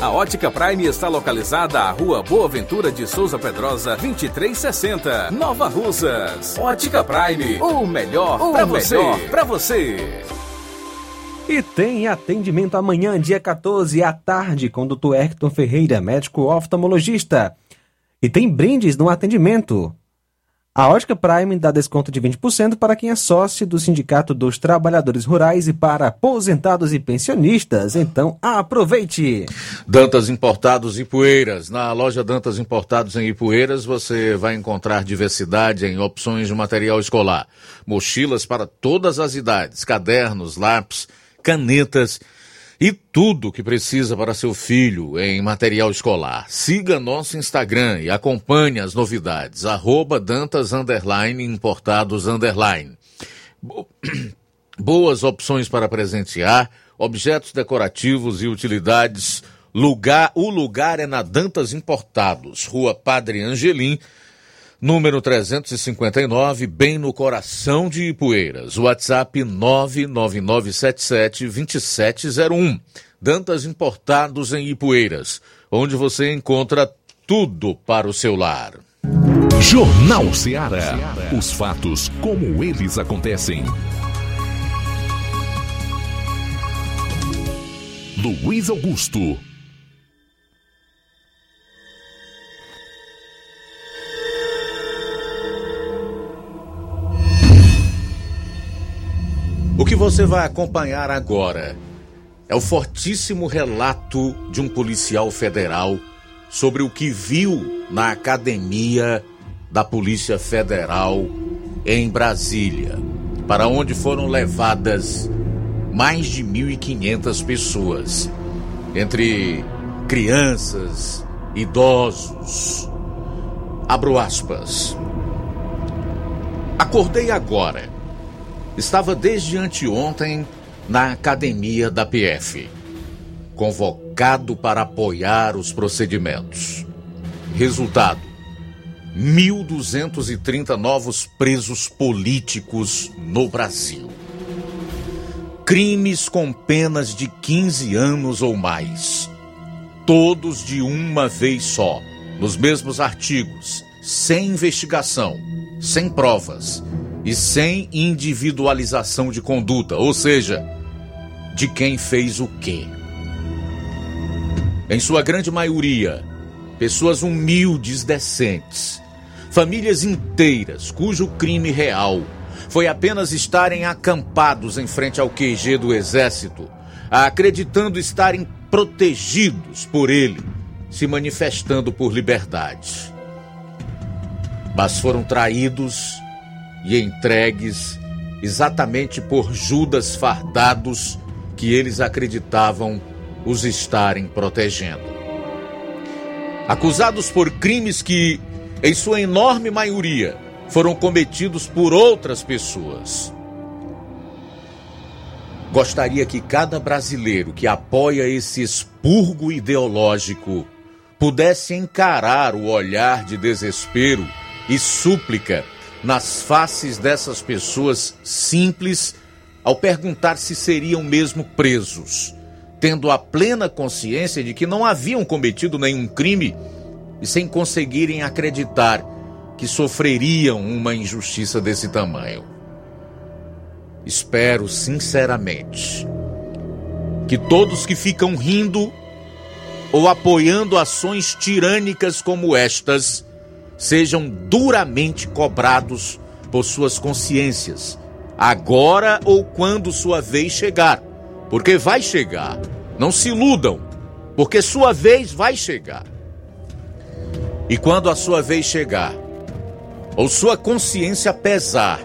A Ótica Prime está localizada à Rua Boa Ventura de Souza Pedrosa, 2360, Nova Russas. Ótica Prime, o melhor para você. Pra você. E tem atendimento amanhã, dia 14, à tarde, com o Dr. Hector Ferreira, médico oftalmologista. E tem brindes no atendimento. A Ótica Prime dá desconto de 20% para quem é sócio do Sindicato dos Trabalhadores Rurais e para aposentados e pensionistas. Então, aproveite! Dantas Importados e Poeiras. Na loja Dantas Importados em Ipueiras, você vai encontrar diversidade em opções de material escolar. Mochilas para todas as idades, cadernos, lápis, canetas e tudo que precisa para seu filho em material escolar. Siga nosso Instagram e acompanhe as novidades. Arroba Dantas Underline Importados Underline. Boas opções para presentear, objetos decorativos e utilidades. Lugar, o lugar é na Dantas Importados, Rua Padre Angelim, número 359, bem no coração de Ipueiras. WhatsApp 999772701. Dantas Importados em Ipueiras, onde você encontra tudo para o seu lar. Jornal Ceará. Os fatos como eles acontecem. Luiz Augusto. O que você vai acompanhar agora é o fortíssimo relato de um policial federal sobre o que viu na academia da Polícia Federal em Brasília, para onde foram levadas mais de 1.500 pessoas, entre crianças, idosos. Abro aspas. Acordei agora estava desde anteontem na academia da PF, convocado para apoiar os procedimentos. Resultado: 1.230 novos presos políticos no Brasil. Crimes com penas de 15 anos ou mais. Todos de uma vez só, nos mesmos artigos, sem investigação, sem provas e sem individualização de conduta, ou seja, de quem fez o quê. em sua grande maioria, pessoas humildes, decentes, famílias inteiras cujo crime real foi apenas estarem acampados em frente ao QG do exército, acreditando estarem protegidos por ele, se manifestando por liberdade. Mas foram traídos e entregues exatamente por Judas fardados que eles acreditavam os estarem protegendo. Acusados por crimes que, em sua enorme maioria, foram cometidos por outras pessoas. Gostaria que cada brasileiro que apoia esse expurgo ideológico pudesse encarar o olhar de desespero e súplica nas faces dessas pessoas simples ao perguntar se seriam mesmo presos, tendo a plena consciência de que não haviam cometido nenhum crime e sem conseguirem acreditar que sofreriam uma injustiça desse tamanho. Espero sinceramente que todos que ficam rindo ou apoiando ações tirânicas como estas sejam duramente cobrados por suas consciências, agora ou quando sua vez chegar, porque vai chegar. Não se iludam, porque sua vez vai chegar. E quando a sua vez chegar, ou sua consciência pesar,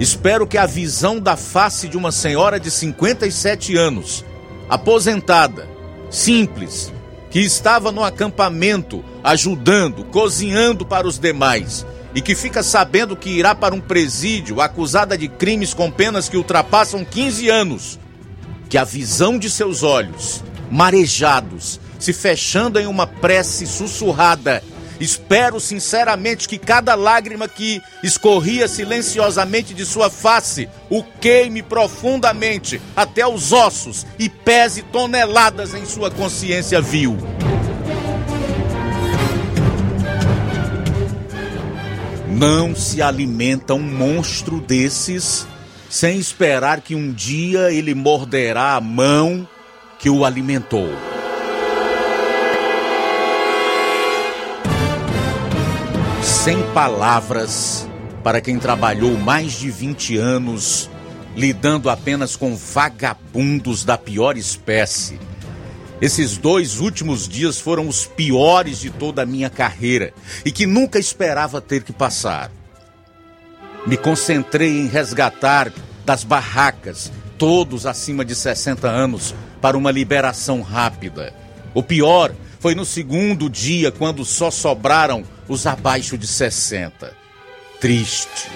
espero que a visão da face de uma senhora de 57 anos, aposentada, simples, que estava no acampamento ajudando, cozinhando para os demais e que fica sabendo que irá para um presídio acusada de crimes com penas que ultrapassam 15 anos, que a visão de seus olhos, marejados, se fechando em uma prece sussurrada, Espero sinceramente que cada lágrima que escorria silenciosamente de sua face o queime profundamente até os ossos e pese toneladas em sua consciência vil. Não se alimenta um monstro desses sem esperar que um dia ele morderá a mão que o alimentou. Sem palavras para quem trabalhou mais de 20 anos lidando apenas com vagabundos da pior espécie. Esses dois últimos dias foram os piores de toda a minha carreira e que nunca esperava ter que passar. Me concentrei em resgatar das barracas todos acima de 60 anos para uma liberação rápida. O pior foi no segundo dia, quando só sobraram os abaixo de 60. Triste.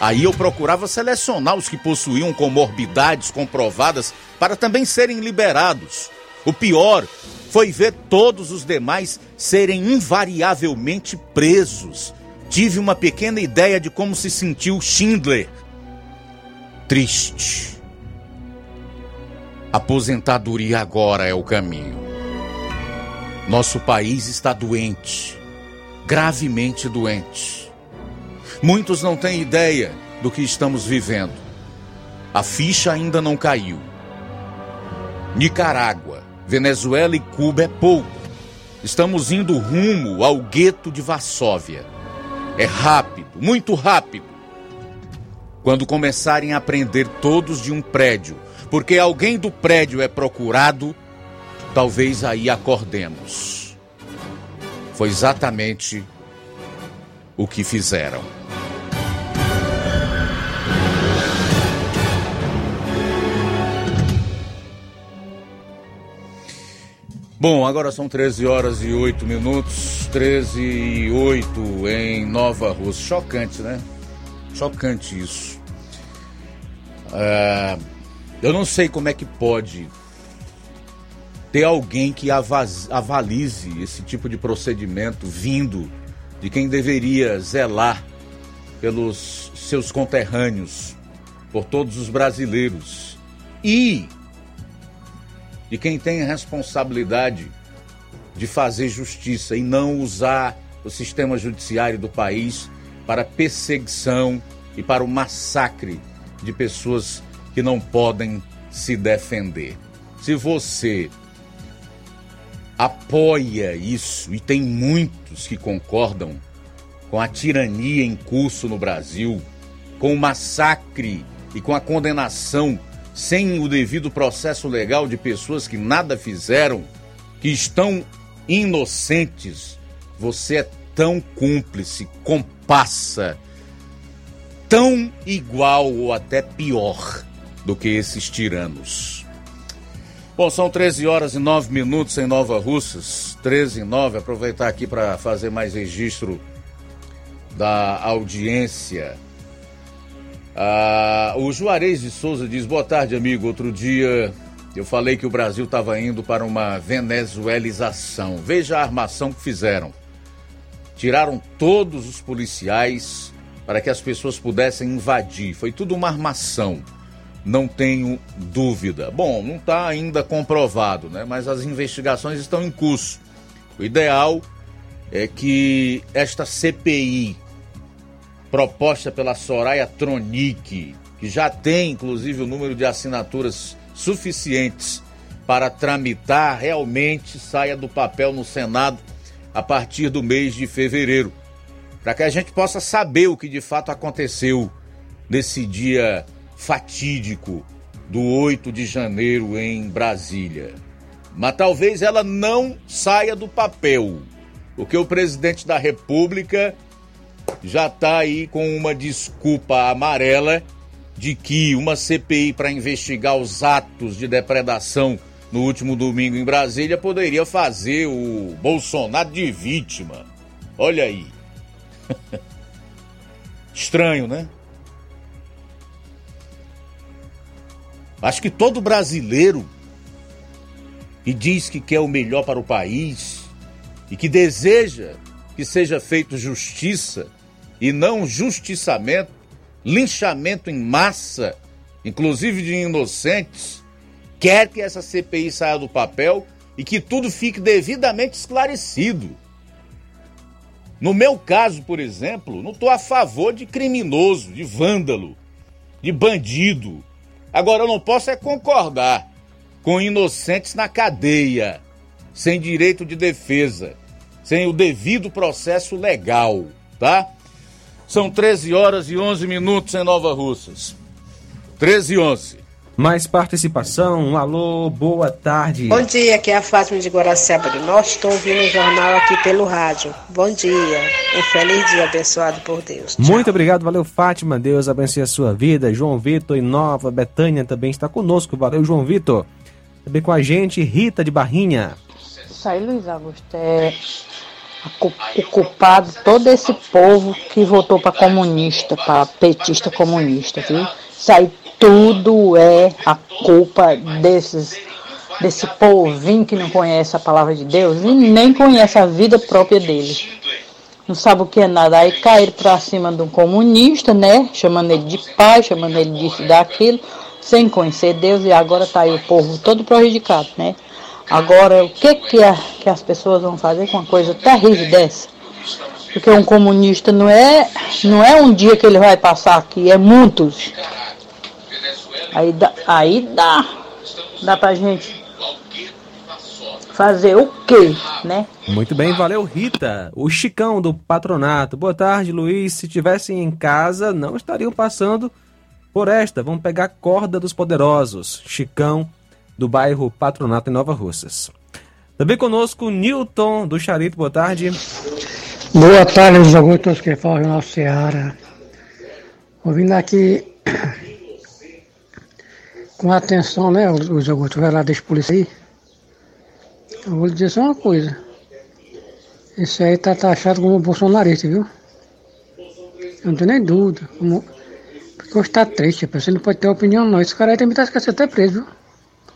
Aí eu procurava selecionar os que possuíam comorbidades comprovadas para também serem liberados. O pior foi ver todos os demais serem invariavelmente presos. Tive uma pequena ideia de como se sentiu Schindler. Triste. Aposentadoria agora é o caminho. Nosso país está doente, gravemente doente. Muitos não têm ideia do que estamos vivendo. A ficha ainda não caiu. Nicarágua, Venezuela e Cuba é pouco. Estamos indo rumo ao gueto de Varsóvia. É rápido, muito rápido. Quando começarem a prender todos de um prédio, porque alguém do prédio é procurado, talvez aí acordemos. Foi exatamente o que fizeram. Bom, agora são 13 horas e 8 minutos, 13 e 8 em Nova Rússia. Chocante, né? Chocante isso. É, eu não sei como é que pode ter alguém que avalize esse tipo de procedimento vindo de quem deveria zelar pelos seus conterrâneos, por todos os brasileiros e de quem tem a responsabilidade de fazer justiça e não usar o sistema judiciário do país para perseguição e para o massacre de pessoas que não podem se defender. Se você apoia isso e tem muitos que concordam com a tirania em curso no Brasil, com o massacre e com a condenação sem o devido processo legal de pessoas que nada fizeram, que estão inocentes, você é tão cúmplice, compassa, tão igual ou até pior do que esses tiranos. Bom, são 13 horas e 9 minutos em Nova Russas, 13 e 9. Aproveitar aqui para fazer mais registro da audiência. Ah, o Juarez de Souza diz: Boa tarde, amigo. Outro dia eu falei que o Brasil estava indo para uma venezuelização. Veja a armação que fizeram. Tiraram todos os policiais para que as pessoas pudessem invadir. Foi tudo uma armação. Não tenho dúvida. Bom, não está ainda comprovado, né? Mas as investigações estão em curso. O ideal é que esta CPI proposta pela Soraya Tronic, que já tem inclusive o número de assinaturas suficientes para tramitar, realmente saia do papel no Senado a partir do mês de fevereiro, para que a gente possa saber o que de fato aconteceu nesse dia fatídico do 8 de janeiro em Brasília. Mas talvez ela não saia do papel, porque o presidente da República já está aí com uma desculpa amarela de que uma CPI para investigar os atos de depredação no último domingo em Brasília poderia fazer o Bolsonaro de vítima. Olha aí. Estranho, né? Acho que todo brasileiro que diz que quer o melhor para o país e que deseja que seja feita justiça e não justiçamento, linchamento em massa, inclusive de inocentes, quer que essa CPI saia do papel e que tudo fique devidamente esclarecido. No meu caso, por exemplo, não estou a favor de criminoso, de vândalo, de bandido. Agora, eu não posso é concordar com inocentes na cadeia, sem direito de defesa, sem o devido processo legal, tá? São 13 horas e 11 minutos em Nova Russas. 13 e 11. Mais participação, um alô, boa tarde. Bom dia, aqui é a Fátima de Guaraciaba do Norte. Estou ouvindo o jornal aqui pelo rádio. Bom dia, um feliz dia abençoado por Deus. Tchau. Muito obrigado, valeu Fátima, Deus abençoe a sua vida. João Vitor e Nova Betânia também está conosco, valeu João Vitor. Também com a gente, Rita de Barrinha. Isso aí, Luiz Augusto, é o culpado, todo esse povo que votou para comunista, para petista comunista, viu? Isso aí tudo é a culpa desses desse povinho que não conhece a palavra de Deus e nem conhece a vida própria dele. Não sabe o que é nada. Aí caíram para cima de um comunista, né? Chamando ele de pai, chamando ele disso daquilo, sem conhecer Deus, e agora tá aí o povo todo prejudicado, né? Agora, o que, que, é, que as pessoas vão fazer com uma coisa terrível dessa? Porque um comunista não é, não é um dia que ele vai passar aqui, é muitos. Aí dá, aí dá, dá pra gente fazer o quê, né? Muito bem, valeu Rita. O Chicão do Patronato. Boa tarde, Luiz. Se tivessem em casa, não estariam passando por esta. Vamos pegar a corda dos poderosos. Chicão do bairro Patronato em Nova Russas. Também conosco Newton do Charito. Boa tarde. Boa tarde, Luiz Augusto, que falam na Seara. Ouvindo aqui com atenção, né, Luiz Augusto, vai lá desse polícia aí. Eu vou lhe dizer só uma coisa. Esse aí tá taxado como bolsonarista, viu? Eu não tenho nem dúvida. Como... Porque hoje tá triste, a pessoa não pode ter opinião não. Esse cara aí também tá esquecendo até preso, viu?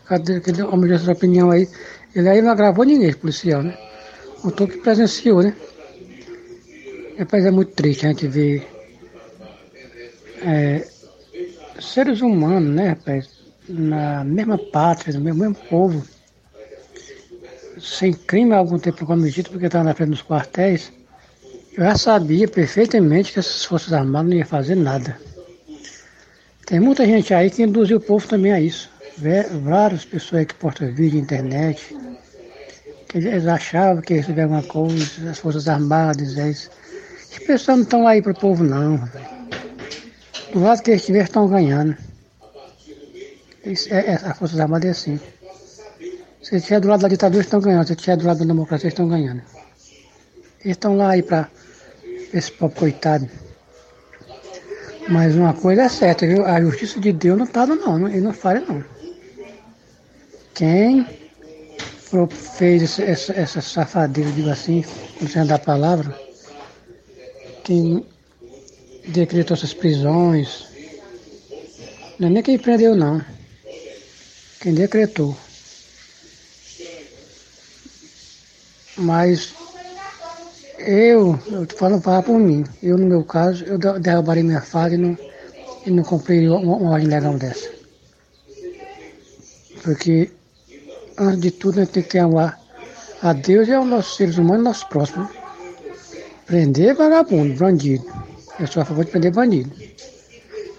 Cadê aquele homem de opinião aí? Ele aí não agravou ninguém, esse policial, né? Contou que presenciou, né? Rapaz, é muito triste a gente ver é, seres humanos, né, rapaz? Na mesma pátria, no mesmo, povo, sem crime algum tempo cometido, porque estava na frente dos quartéis, eu já sabia perfeitamente que essas Forças Armadas não iam fazer nada. Tem muita gente aí que induziu o povo também a isso. Várias pessoas que portam vídeo, internet, que eles achavam que recebiam alguma coisa, as Forças Armadas, eles. As pessoas não estão aí para o povo, não. Do lado que eles estiverem, estão ganhando. É, é, a Forças Armadas é assim. Se estiver do lado da ditadura, estão ganhando. Se estiver do lado da democracia, estão ganhando. Eles estão lá aí para esse povo coitado. Mas uma coisa é certa, viu? A justiça de Deus não está não, ele não falha não. Quem fez essa, essa, essa safadeza, digo assim, sentido da palavra, quem decretou essas prisões, não é nem quem prendeu não, quem decretou. Mas eu, eu falando para por mim, eu no meu caso, eu de- derrubarei minha faca e não, e não comprei uma, uma ordem legal dessa. Porque antes de tudo, a gente tem que amor a Deus e aos nossos seres humanos nossos próximos. Prender vagabundo, bandido. Eu sou a favor de prender bandido.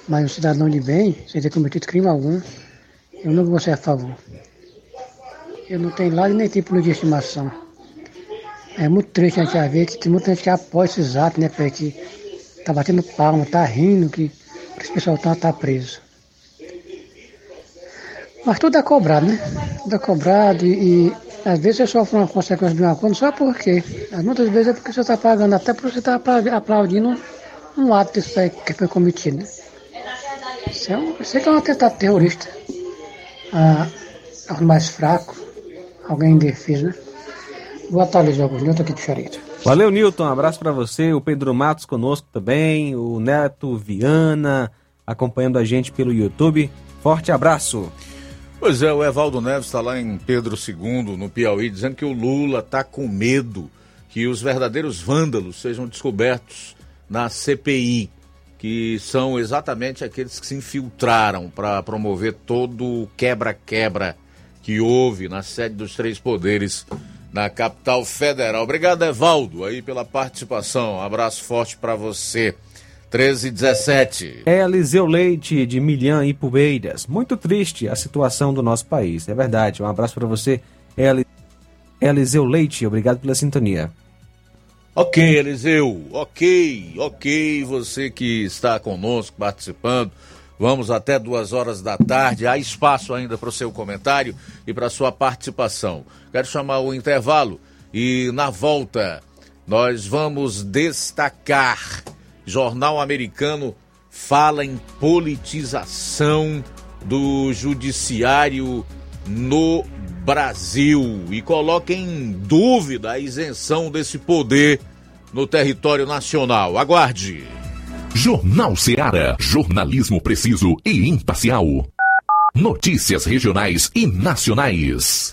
Mas um cidadão de bem, sem ter cometido crime algum, eu não vou ser a favor. Eu não tenho lado nem tipo de estimação. É muito triste a gente ver que tem muita gente que apoia esses atos, né, Pé? Que tá batendo palma, tá rindo, que esse pessoal tá, tá preso. Mas tudo é cobrado, né? Tudo é cobrado e, e às vezes você sofre uma consequência de uma coisa, não sabe por quê. Mas muitas vezes é porque você está pagando, até porque você está aplaudindo um, um ato que foi cometido. Né? Isso, é um, isso é é um atentado terrorista. Ah, mais fracos, alguém indefeso, né? Boa tarde, Luiz Augusto. Nilton aqui de Charito. Valeu, Nilton. Um abraço para você. O Pedro Matos conosco também. O Neto Viana acompanhando a gente pelo YouTube. Forte abraço. Pois é, o Evaldo Neves está lá em Pedro II, no Piauí, dizendo que o Lula está com medo que os verdadeiros vândalos sejam descobertos na CPI, que são exatamente aqueles que se infiltraram para promover todo o quebra-quebra que houve na sede dos três poderes na capital federal. Obrigado, Evaldo, aí pela participação. Um abraço forte para você. 13 e 17. Eliseu Leite, de Milhã e Poeiras. Muito triste a situação do nosso país. É verdade. Um abraço para você, Eli... Eliseu Leite. Obrigado pela sintonia. Ok, Eliseu. Ok, ok. Você que está conosco participando. Vamos até duas horas da tarde. Há espaço ainda para o seu comentário e para a sua participação. Quero chamar o intervalo e na volta nós vamos destacar. Jornal americano fala em politização do judiciário no Brasil e coloca em dúvida a isenção desse poder no território nacional. Aguarde. Jornal Seara. Jornalismo preciso e imparcial. Notícias regionais e nacionais.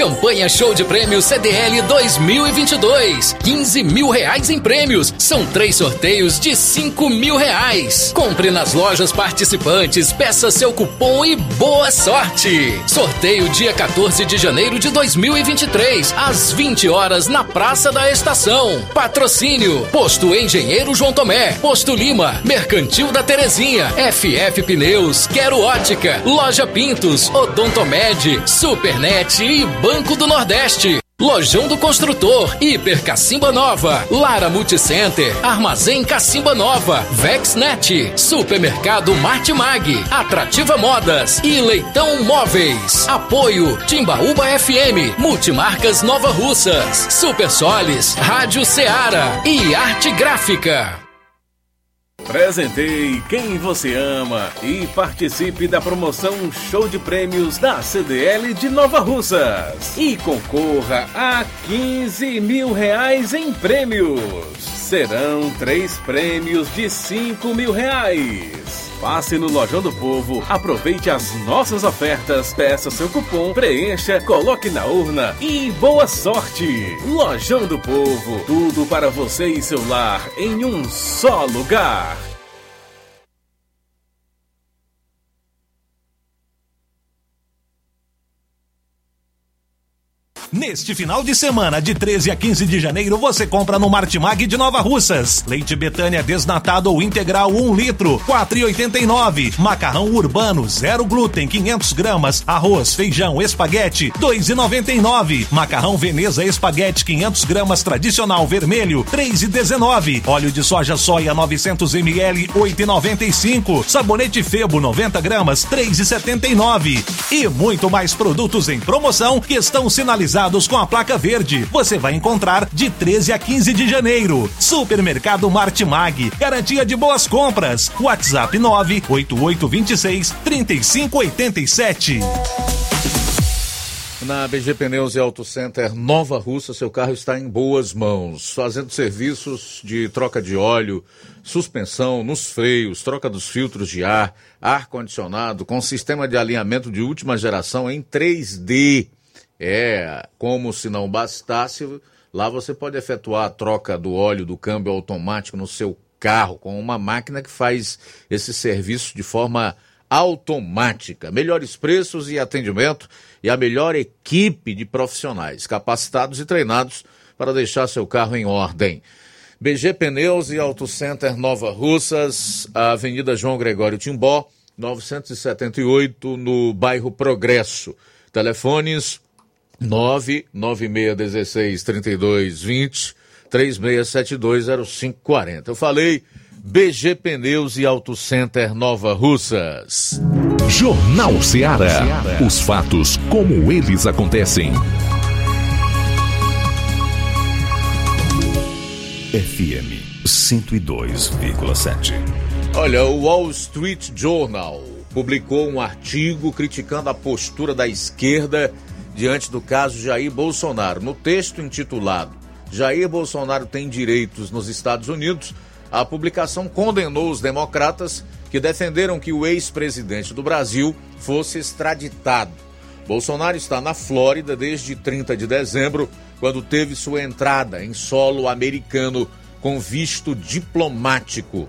Campanha Show de Prêmios CDL 2022. 15 mil reais em prêmios. São três sorteios de 5 mil reais. Compre nas lojas participantes, peça seu cupom e boa sorte. Sorteio dia 14 de janeiro de 2023, às 20 horas na Praça da Estação. Patrocínio: Posto Engenheiro João Tomé, Posto Lima, Mercantil da Terezinha, FF Pneus, Quero Ótica, Loja Pintos, Odontomed, Supernet e Banco do Nordeste. Lojão do Construtor, Hiper Cacimba Nova, Lara Multicenter, Armazém Cacimba Nova, Vexnet, Supermercado Martimag, Atrativa Modas e Leitão Móveis. Apoio Timbaúba FM, Multimarcas Nova Russas, Super Solis, Rádio Ceará e Arte Gráfica. Presenteie quem você ama e participe da promoção Show de Prêmios da CDL de Nova Russas. E concorra a 15 mil reais em prêmios. Serão três prêmios de 5 mil reais. Passe no Lojão do Povo, aproveite as nossas ofertas, peça seu cupom, preencha, coloque na urna e boa sorte! Lojão do Povo, tudo para você e seu lar em um só lugar. Neste final de semana, de 13 a 15 de janeiro, você compra no Martimag de Nova Russas. Leite Betânia desnatado ou integral 1 litro, 4,89. Macarrão urbano, zero glúten, 500 gramas. Arroz, feijão, espaguete, 2,99. Macarrão Veneza espaguete, 500 gramas tradicional vermelho, 3,19. Óleo de soja soia 900 ml, 8,95. Sabonete Febo 90 gramas, 3,79. E muito mais produtos em promoção que estão sinalizados com a placa verde. Você vai encontrar de 13 a 15 de janeiro. Supermercado Martimag. Garantia de boas compras. WhatsApp 98826 3587. Na BG Pneus e Auto Center Nova Russa, seu carro está em boas mãos, fazendo serviços de troca de óleo, suspensão nos freios, troca dos filtros de ar, ar-condicionado, com sistema de alinhamento de última geração em 3D. É, como se não bastasse, lá você pode efetuar a troca do óleo do câmbio automático no seu carro com uma máquina que faz esse serviço de forma automática. Melhores preços e atendimento e a melhor equipe de profissionais capacitados e treinados para deixar seu carro em ordem. BG Pneus e Auto Center Nova Russas, Avenida João Gregório Timbó, 978, no bairro Progresso. Telefones 99616 3220 36720540. Eu falei BG Pneus e Auto Center Nova Russas. Jornal Ceará. Os fatos como eles acontecem. FM 102,7. Olha, o Wall Street Journal publicou um artigo criticando a postura da esquerda diante do caso Jair Bolsonaro. No texto intitulado Jair Bolsonaro tem direitos nos Estados Unidos, a publicação condenou os democratas que defenderam que o ex-presidente do Brasil fosse extraditado. Bolsonaro está na Flórida desde 30 de dezembro, quando teve sua entrada em solo americano com visto diplomático.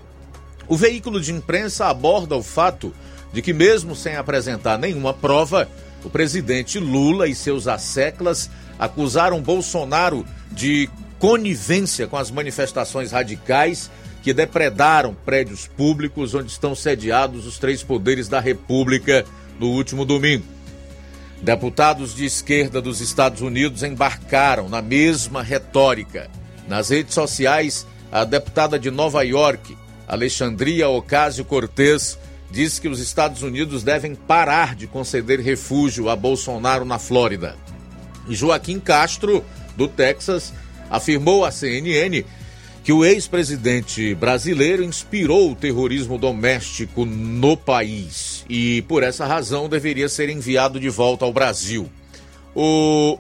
O veículo de imprensa aborda o fato de que, mesmo sem apresentar nenhuma prova, o presidente Lula e seus asseclas acusaram Bolsonaro de conivência com as manifestações radicais que depredaram prédios públicos onde estão sediados os três poderes da República no último domingo. Deputados de esquerda dos Estados Unidos embarcaram na mesma retórica. Nas redes sociais, a deputada de Nova York, Alexandria Ocasio Cortez, diz que os Estados Unidos devem parar de conceder refúgio a Bolsonaro na Flórida. Joaquim Castro, do Texas, afirmou à CNN que o ex-presidente brasileiro inspirou o terrorismo doméstico no país e, por essa razão, deveria ser enviado de volta ao Brasil. O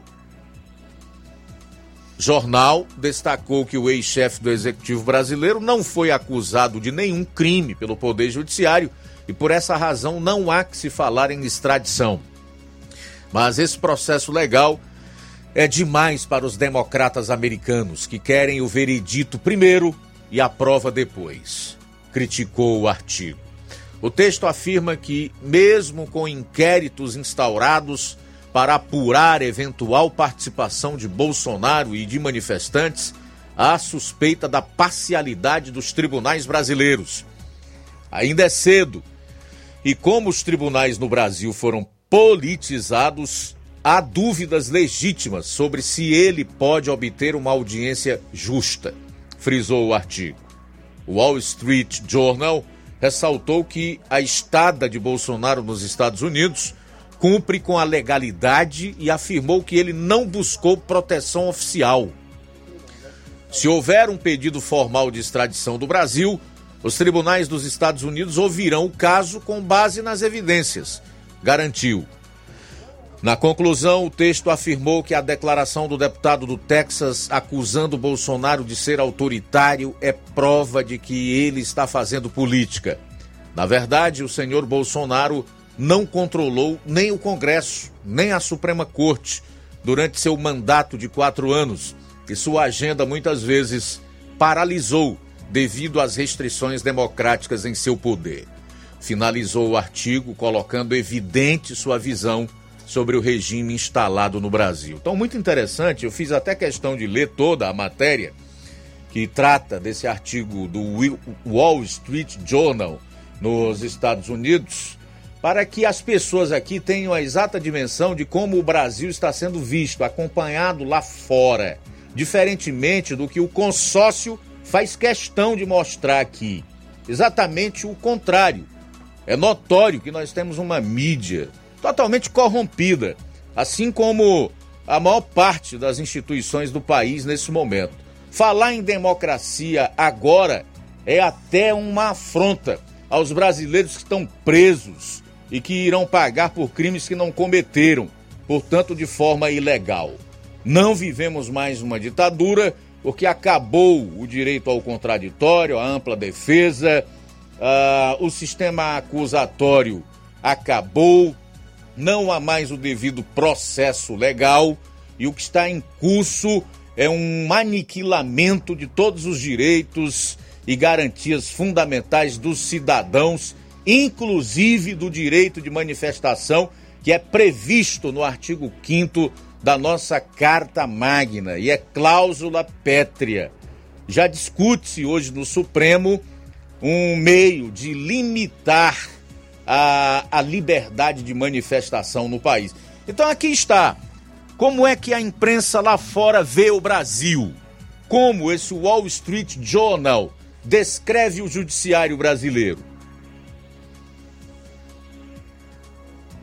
jornal destacou que o ex-chefe do executivo brasileiro não foi acusado de nenhum crime pelo Poder Judiciário e por essa razão não há que se falar em extradição. Mas esse processo legal é demais para os democratas americanos que querem o veredito primeiro e a prova depois, criticou o artigo. O texto afirma que, mesmo com inquéritos instaurados para apurar eventual participação de Bolsonaro e de manifestantes, há suspeita da parcialidade dos tribunais brasileiros. Ainda é cedo, e como os tribunais no Brasil foram politizados, há dúvidas legítimas sobre se ele pode obter uma audiência justa, frisou o artigo. O Wall Street Journal ressaltou que a estada de Bolsonaro nos Estados Unidos cumpre com a legalidade e afirmou que ele não buscou proteção oficial. Se houver um pedido formal de extradição do Brasil, os tribunais dos Estados Unidos ouvirão o caso com base nas evidências, garantiu. Na conclusão, o texto afirmou que a declaração do deputado do Texas acusando Bolsonaro de ser autoritário é prova de que ele está fazendo política. Na verdade, o senhor Bolsonaro não controlou nem o Congresso, nem a Suprema Corte durante seu mandato de quatro anos e sua agenda muitas vezes paralisou devido às restrições democráticas em seu poder. Finalizou o artigo colocando evidente sua visão sobre o regime instalado no Brasil. Então, muito interessante, eu fiz até questão de ler toda a matéria que trata desse artigo do Wall Street Journal nos Estados Unidos, para que as pessoas aqui tenham a exata dimensão de como o Brasil está sendo visto, acompanhado lá fora, diferentemente do que o consórcio faz questão de mostrar aqui. Exatamente o contrário. É notório que nós temos uma mídia totalmente corrompida, assim como a maior parte das instituições do país nesse momento. Falar em democracia agora é até uma afronta aos brasileiros que estão presos e que irão pagar por crimes que não cometeram, portanto, de forma ilegal. Não vivemos mais uma ditadura porque acabou o direito ao contraditório, a ampla defesa, uh, o sistema acusatório acabou, não há mais o devido processo legal e o que está em curso é um aniquilamento de todos os direitos e garantias fundamentais dos cidadãos, inclusive do direito de manifestação, que é previsto no artigo 5 da nossa Carta Magna e é cláusula pétrea. Já discute-se hoje no Supremo um meio de limitar a, a liberdade de manifestação no país. Então aqui está. Como é que a imprensa lá fora vê o Brasil? Como esse Wall Street Journal descreve o judiciário brasileiro?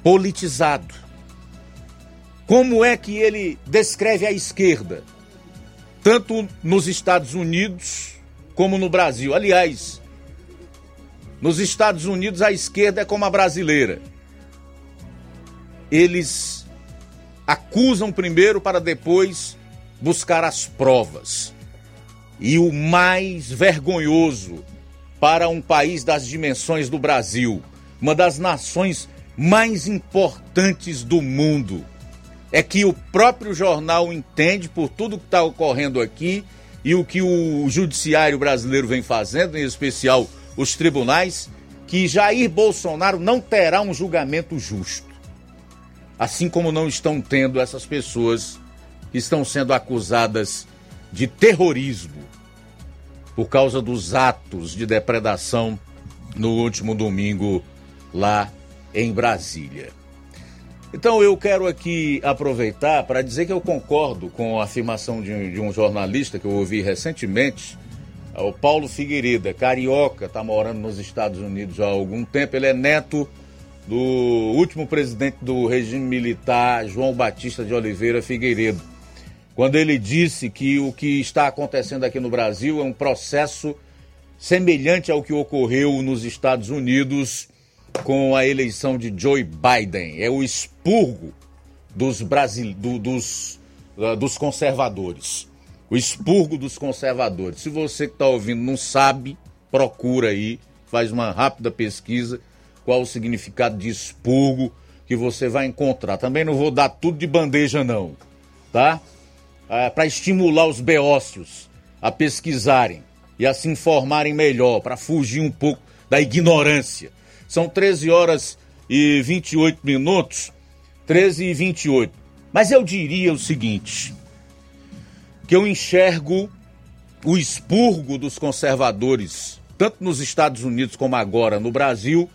Politizado. Como é que ele descreve a esquerda? Tanto nos Estados Unidos como no Brasil. Aliás, nos Estados Unidos, a esquerda é como a brasileira. Eles acusam primeiro para depois buscar as provas. E o mais vergonhoso para um país das dimensões do Brasil, uma das nações mais importantes do mundo, é que o próprio jornal entende por tudo que está ocorrendo aqui e o que o judiciário brasileiro vem fazendo, em especial os tribunais que Jair Bolsonaro não terá um julgamento justo. Assim como não estão tendo essas pessoas que estão sendo acusadas de terrorismo por causa dos atos de depredação no último domingo lá em Brasília. Então eu quero aqui aproveitar para dizer que eu concordo com a afirmação de, de um jornalista que eu ouvi recentemente, é o Paulo Figueiredo, é carioca, está morando nos Estados Unidos há algum tempo. Ele é neto do último presidente do regime militar, João Batista de Oliveira Figueiredo. Quando ele disse que o que está acontecendo aqui no Brasil é um processo semelhante ao que ocorreu nos Estados Unidos com a eleição de Joe Biden. É o expurgo dos, Brasil, do, dos, uh, dos conservadores o expurgo dos conservadores. Se você que está ouvindo não sabe, procura aí, faz uma rápida pesquisa qual o significado de expurgo que você vai encontrar. Também não vou dar tudo de bandeja não, tá? É, para estimular os beócios a pesquisarem e a se informarem melhor, para fugir um pouco da ignorância. São 13 horas e 28 minutos, 13 e 28. Mas eu diria o seguinte: que eu enxergo o expurgo dos conservadores, tanto nos Estados Unidos como agora no Brasil,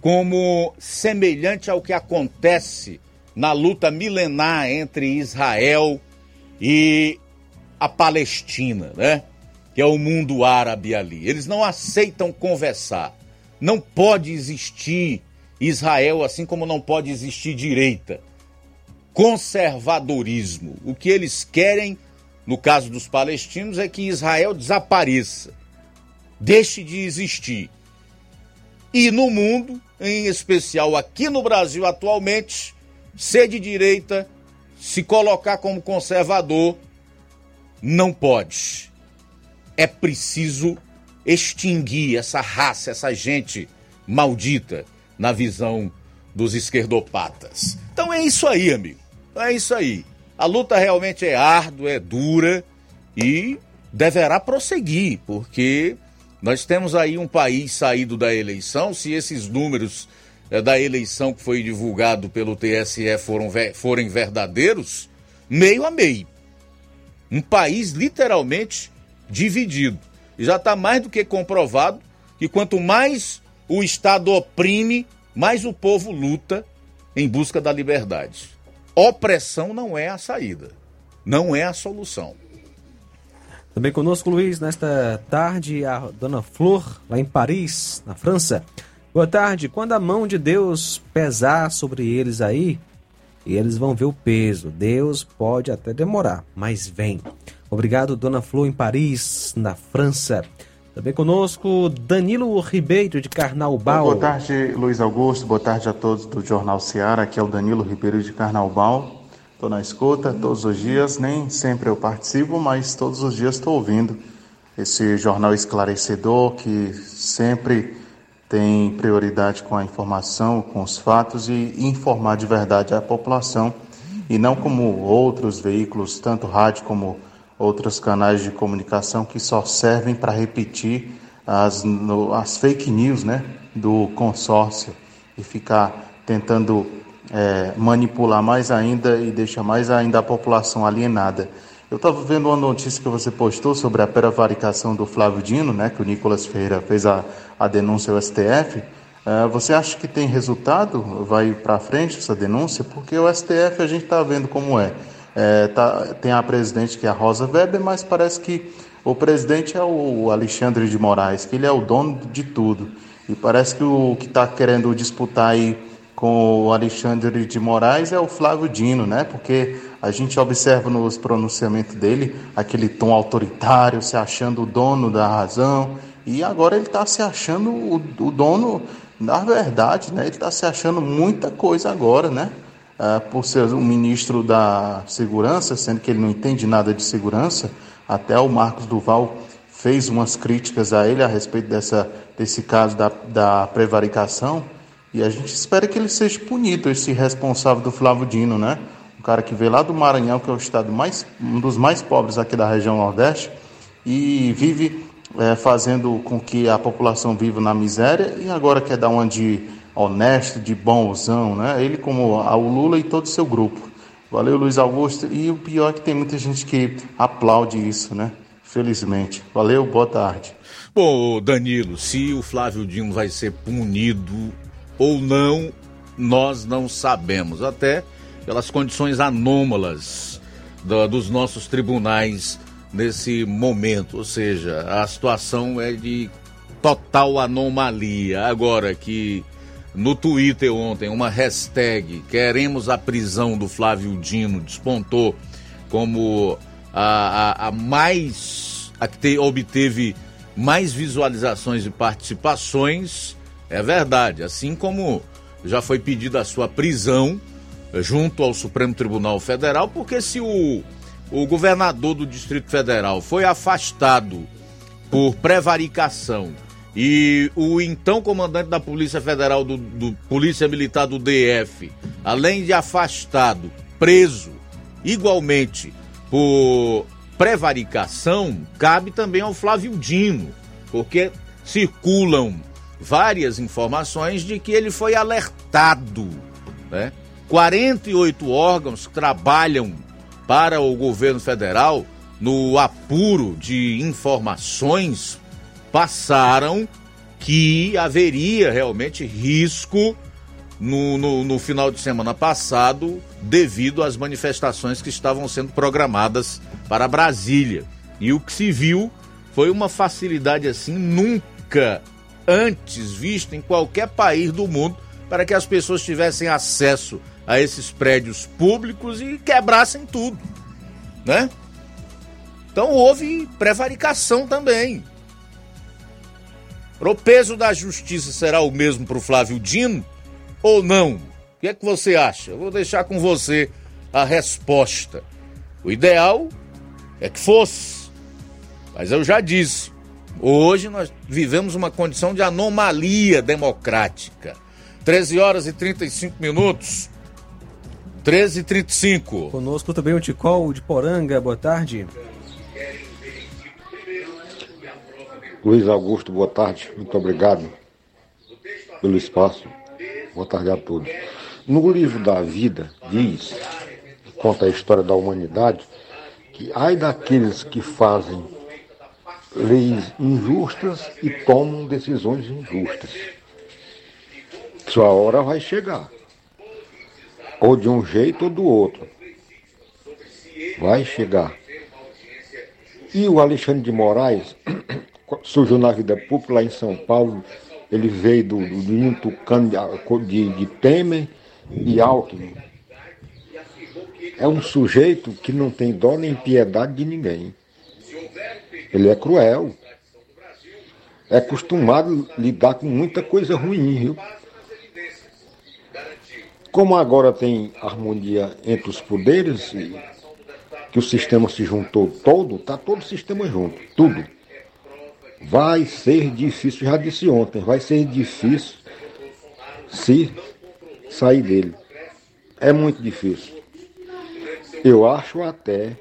como semelhante ao que acontece na luta milenar entre Israel e a Palestina, né? Que é o mundo árabe ali. Eles não aceitam conversar. Não pode existir Israel assim como não pode existir direita. Conservadorismo. O que eles querem, no caso dos palestinos, é que Israel desapareça. Deixe de existir. E no mundo, em especial aqui no Brasil atualmente, ser de direita, se colocar como conservador, não pode. É preciso extinguir essa raça, essa gente maldita na visão dos esquerdopatas. Então é isso aí, amigo. É isso aí. A luta realmente é árdua, é dura e deverá prosseguir, porque nós temos aí um país saído da eleição. Se esses números é, da eleição que foi divulgado pelo TSE foram, forem verdadeiros, meio a meio. Um país literalmente dividido. E já está mais do que comprovado que quanto mais o Estado oprime, mais o povo luta em busca da liberdade. Opressão não é a saída, não é a solução. Também conosco, Luiz, nesta tarde, a dona Flor, lá em Paris, na França. Boa tarde. Quando a mão de Deus pesar sobre eles aí, eles vão ver o peso. Deus pode até demorar, mas vem. Obrigado, Dona Flor, em Paris, na França. Também conosco, Danilo Ribeiro, de Carnaubal. Boa tarde, Luiz Augusto. Boa tarde a todos do Jornal Seara. Aqui é o Danilo Ribeiro, de Carnaubal. Estou na escuta todos os dias. Nem sempre eu participo, mas todos os dias estou ouvindo esse jornal esclarecedor que sempre tem prioridade com a informação, com os fatos e informar de verdade a população e não como outros veículos, tanto rádio como outros canais de comunicação que só servem para repetir as, no, as fake news né, do consórcio e ficar tentando é, manipular mais ainda e deixar mais ainda a população alienada. Eu estava vendo uma notícia que você postou sobre a prevaricação do Flávio Dino, né, que o Nicolas Ferreira fez a, a denúncia ao STF. É, você acha que tem resultado? Vai para frente essa denúncia? Porque o STF a gente está vendo como é. É tá, tem a presidente que é a Rosa Weber, mas parece que o presidente é o Alexandre de Moraes, que ele é o dono de tudo. E parece que o que está querendo disputar aí com o Alexandre de Moraes é o Flávio Dino, né? Porque a gente observa nos pronunciamentos dele aquele tom autoritário, se achando o dono da razão, e agora ele está se achando o, o, dono da verdade, né? Ele está se achando muita coisa agora, né? Ah, por ser um ministro da segurança, sendo que ele não entende nada de segurança, até o Marcos Duval fez umas críticas a ele a respeito dessa, desse caso da, da prevaricação. E a gente espera que ele seja punido, esse responsável do Flávio Dino, né? Um cara que veio lá do Maranhão, que é o estado mais, um dos mais pobres aqui da região Nordeste, e vive é, fazendo com que a população viva na miséria e agora quer dar uma de honesto, de bonzão, né? Ele como o Lula e todo o seu grupo. Valeu, Luiz Augusto. E o pior é que tem muita gente que aplaude isso, né? Felizmente. Valeu, boa tarde. Bom, Danilo, se o Flávio Dino vai ser punido ou não, nós não sabemos, até pelas condições anômalas do, dos nossos tribunais nesse momento, ou seja, a situação é de total anomalia. Agora que no Twitter ontem uma hashtag queremos a prisão do Flávio Dino despontou como a, a, a mais a que te, obteve mais visualizações e participações. É verdade, assim como já foi pedida a sua prisão eh, junto ao Supremo Tribunal Federal, porque se o, o governador do Distrito Federal foi afastado por prevaricação e o então comandante da Polícia Federal, do, do Polícia Militar do DF, além de afastado, preso igualmente por prevaricação, cabe também ao Flávio Dino, porque circulam várias informações de que ele foi alertado. Né? 48 órgãos trabalham para o governo federal no apuro de informações passaram que haveria realmente risco no, no, no final de semana passado, devido às manifestações que estavam sendo programadas para Brasília. E o que se viu foi uma facilidade assim nunca antes vista em qualquer país do mundo para que as pessoas tivessem acesso a esses prédios públicos e quebrassem tudo, né? Então houve prevaricação também. O peso da justiça será o mesmo para o Flávio Dino ou não? O que é que você acha? Eu vou deixar com você a resposta. O ideal é que fosse. Mas eu já disse, hoje nós vivemos uma condição de anomalia democrática. 13 horas e 35 minutos. 13 e 35. Conosco também o Ticol de Poranga, boa tarde. Luiz Augusto, boa tarde. Muito obrigado pelo espaço. Boa tarde a todos. No livro da vida diz, conta a história da humanidade, que ai daqueles que fazem leis injustas e tomam decisões injustas. Sua hora vai chegar. Ou de um jeito ou do outro. Vai chegar. E o Alexandre de Moraes surgiu na vida pública lá em São Paulo. Ele veio do, do tucano de, de Temer e Alckmin. É um sujeito que não tem dó nem piedade de ninguém. Ele é cruel. É acostumado a lidar com muita coisa ruim, viu? Como agora tem harmonia entre os poderes, que o sistema se juntou todo, está todo o sistema junto, tudo. Vai ser difícil, já disse ontem, vai ser difícil se sair dele. É muito difícil. Eu acho até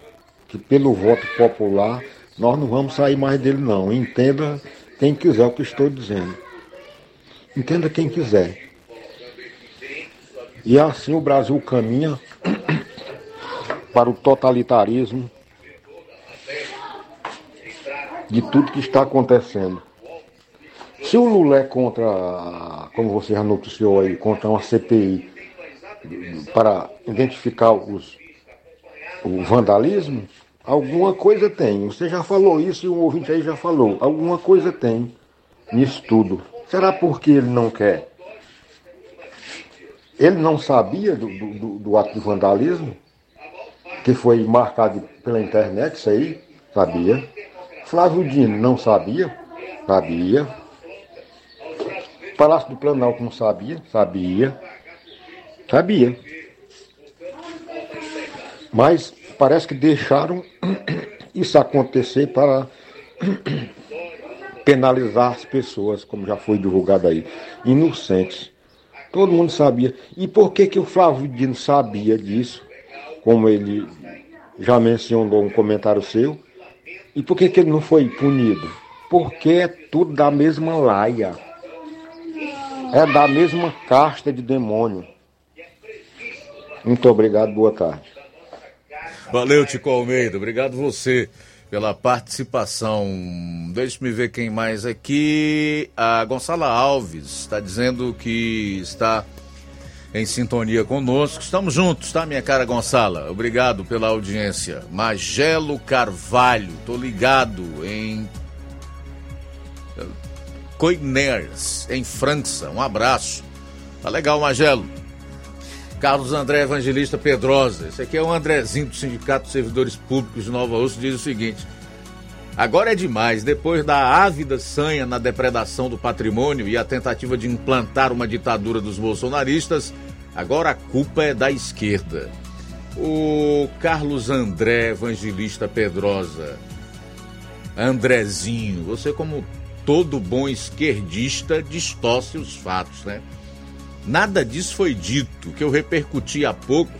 que pelo voto popular nós não vamos sair mais dele não. Entenda quem quiser o que estou dizendo. Entenda quem quiser. E assim o Brasil caminha para o totalitarismo de tudo que está acontecendo. Se o Lula é contra, como você já noticiou aí, contra uma CPI para identificar os, o vandalismo, alguma coisa tem. Você já falou isso e um ouvinte aí já falou. Alguma coisa tem nisso tudo. Será porque ele não quer? Ele não sabia do, do, do ato de vandalismo, que foi marcado pela internet, isso aí, sabia. Flávio Dino não sabia, sabia. Palácio do Planalto não sabia, sabia. Sabia. Mas parece que deixaram isso acontecer para penalizar as pessoas, como já foi divulgado aí, inocentes. Todo mundo sabia. E por que, que o Flávio Dino sabia disso? Como ele já mencionou um comentário seu. E por que, que ele não foi punido? Porque é tudo da mesma laia. É da mesma casta de demônio. Muito obrigado, boa tarde. Valeu, Tico Almeida. Obrigado você pela participação. Deixe-me ver quem mais aqui. A Gonçala Alves está dizendo que está em sintonia conosco. Estamos juntos, tá, minha cara Gonçala? Obrigado pela audiência. Magelo Carvalho, tô ligado em Coiners, em França. Um abraço. Tá legal, Magelo. Carlos André Evangelista Pedrosa. Esse aqui é o Andrezinho do Sindicato de Servidores Públicos de Nova Osso. Diz o seguinte: Agora é demais. Depois da ávida sanha na depredação do patrimônio e a tentativa de implantar uma ditadura dos bolsonaristas, agora a culpa é da esquerda. O Carlos André Evangelista Pedrosa. Andrezinho, você, como todo bom esquerdista, distorce os fatos, né? Nada disso foi dito. Que eu repercuti há pouco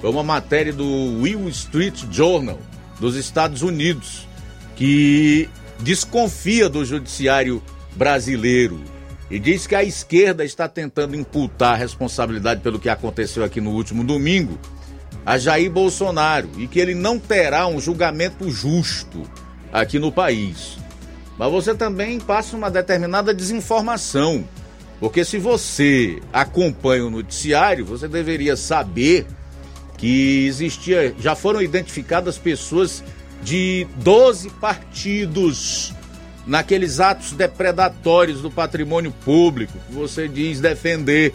foi uma matéria do Wall Street Journal dos Estados Unidos, que desconfia do judiciário brasileiro e diz que a esquerda está tentando imputar a responsabilidade pelo que aconteceu aqui no último domingo a Jair Bolsonaro e que ele não terá um julgamento justo aqui no país. Mas você também passa uma determinada desinformação Porque se você acompanha o noticiário, você deveria saber que existia, já foram identificadas pessoas de 12 partidos naqueles atos depredatórios do patrimônio público que você diz defender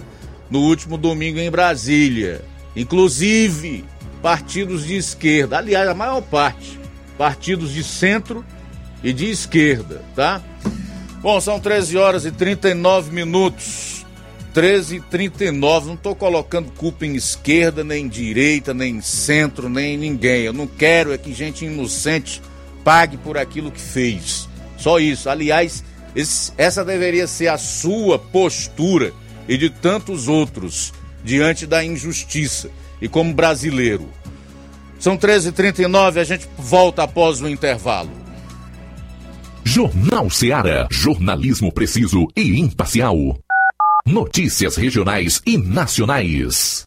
no último domingo em Brasília. Inclusive partidos de esquerda, aliás, a maior parte, partidos de centro e de esquerda, tá? Bom, são 13 horas e 39 minutos. 13 e 39, não estou colocando culpa em esquerda, nem direita, nem centro, nem ninguém. Eu não quero é que gente inocente pague por aquilo que fez. Só isso. Aliás, esse, essa deveria ser a sua postura e de tantos outros diante da injustiça e como brasileiro. São 13h39, a gente volta após o intervalo. Jornal Seara. Jornalismo preciso e imparcial. Notícias regionais e nacionais.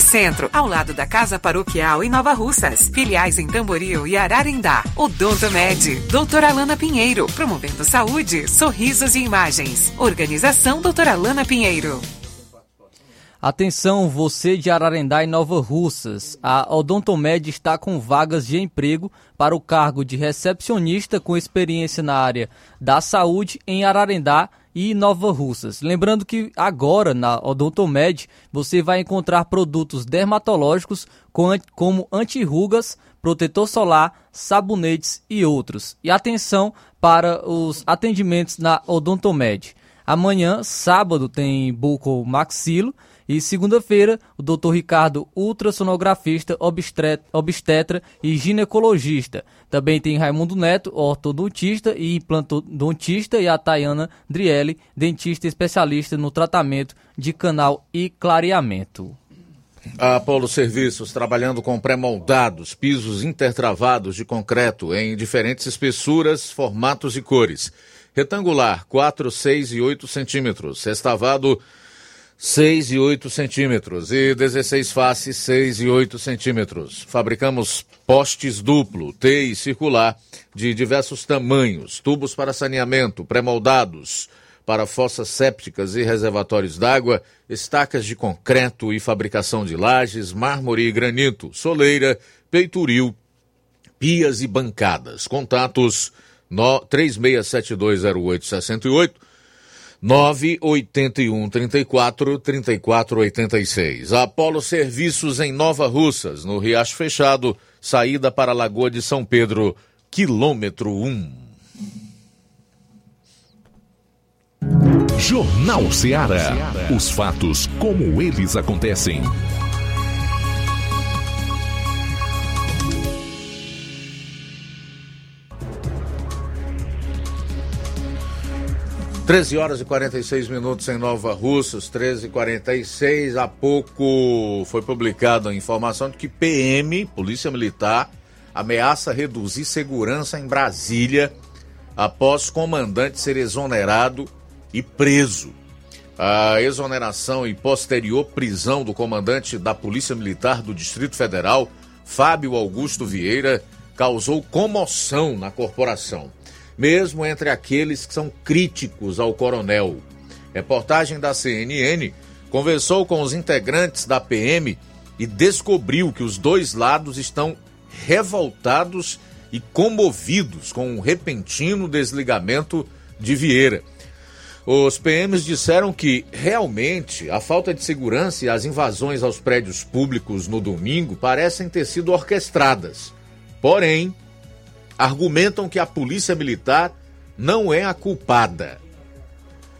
Centro, ao lado da Casa Paroquial em Nova Russas. Filiais em Tamboril e Ararindá. Odonto Med, doutora Alana Pinheiro, promovendo saúde, sorrisos e imagens. Organização doutora Alana Pinheiro. Atenção, você de Ararendá e Nova Russas. A Odontomed está com vagas de emprego para o cargo de recepcionista com experiência na área da saúde em Ararendá e Nova Russas. Lembrando que agora na Odontomed você vai encontrar produtos dermatológicos como antirrugas, protetor solar, sabonetes e outros. E atenção para os atendimentos na Odontomed. Amanhã, sábado, tem buco maxilo e segunda-feira, o Dr. Ricardo, ultrassonografista, obstetra e ginecologista. Também tem Raimundo Neto, ortodontista e implantodontista, e a Tayana Drielli, dentista especialista no tratamento de canal e clareamento. A Polo Serviços, trabalhando com pré-moldados, pisos intertravados de concreto em diferentes espessuras, formatos e cores. Retangular, 4, 6 e 8 centímetros. Sextavado, 6 e 8 centímetros e 16 faces 6 e 8 centímetros. Fabricamos postes duplo, T e circular de diversos tamanhos, tubos para saneamento, pré-moldados para fossas sépticas e reservatórios d'água, estacas de concreto e fabricação de lajes, mármore e granito, soleira, peitoril, pias e bancadas. Contatos no 36720868 981 34 34 86. Apolo Serviços em Nova Russas, no Riacho Fechado, saída para a Lagoa de São Pedro, quilômetro 1. Jornal Ceará. Os fatos como eles acontecem. 13 horas e 46 minutos em Nova Russas, 13 e 46 Há pouco foi publicada a informação de que PM, Polícia Militar, ameaça reduzir segurança em Brasília após comandante ser exonerado e preso. A exoneração e posterior prisão do comandante da Polícia Militar do Distrito Federal, Fábio Augusto Vieira, causou comoção na corporação mesmo entre aqueles que são críticos ao coronel. Reportagem da CNN conversou com os integrantes da PM e descobriu que os dois lados estão revoltados e comovidos com o repentino desligamento de Vieira. Os PMs disseram que, realmente, a falta de segurança e as invasões aos prédios públicos no domingo parecem ter sido orquestradas. Porém, argumentam que a polícia militar não é a culpada.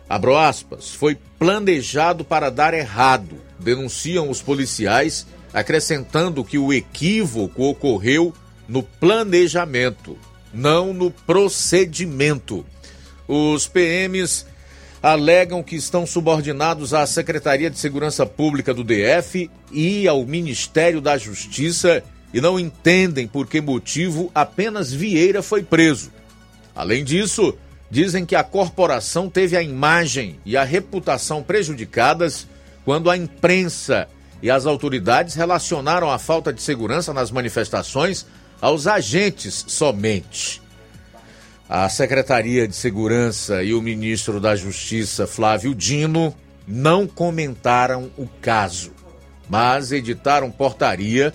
Abro aspas, foi planejado para dar errado, denunciam os policiais, acrescentando que o equívoco ocorreu no planejamento, não no procedimento. Os PMs alegam que estão subordinados à Secretaria de Segurança Pública do DF e ao Ministério da Justiça e não entendem por que motivo apenas Vieira foi preso. Além disso, dizem que a corporação teve a imagem e a reputação prejudicadas quando a imprensa e as autoridades relacionaram a falta de segurança nas manifestações aos agentes somente. A Secretaria de Segurança e o ministro da Justiça, Flávio Dino, não comentaram o caso, mas editaram portaria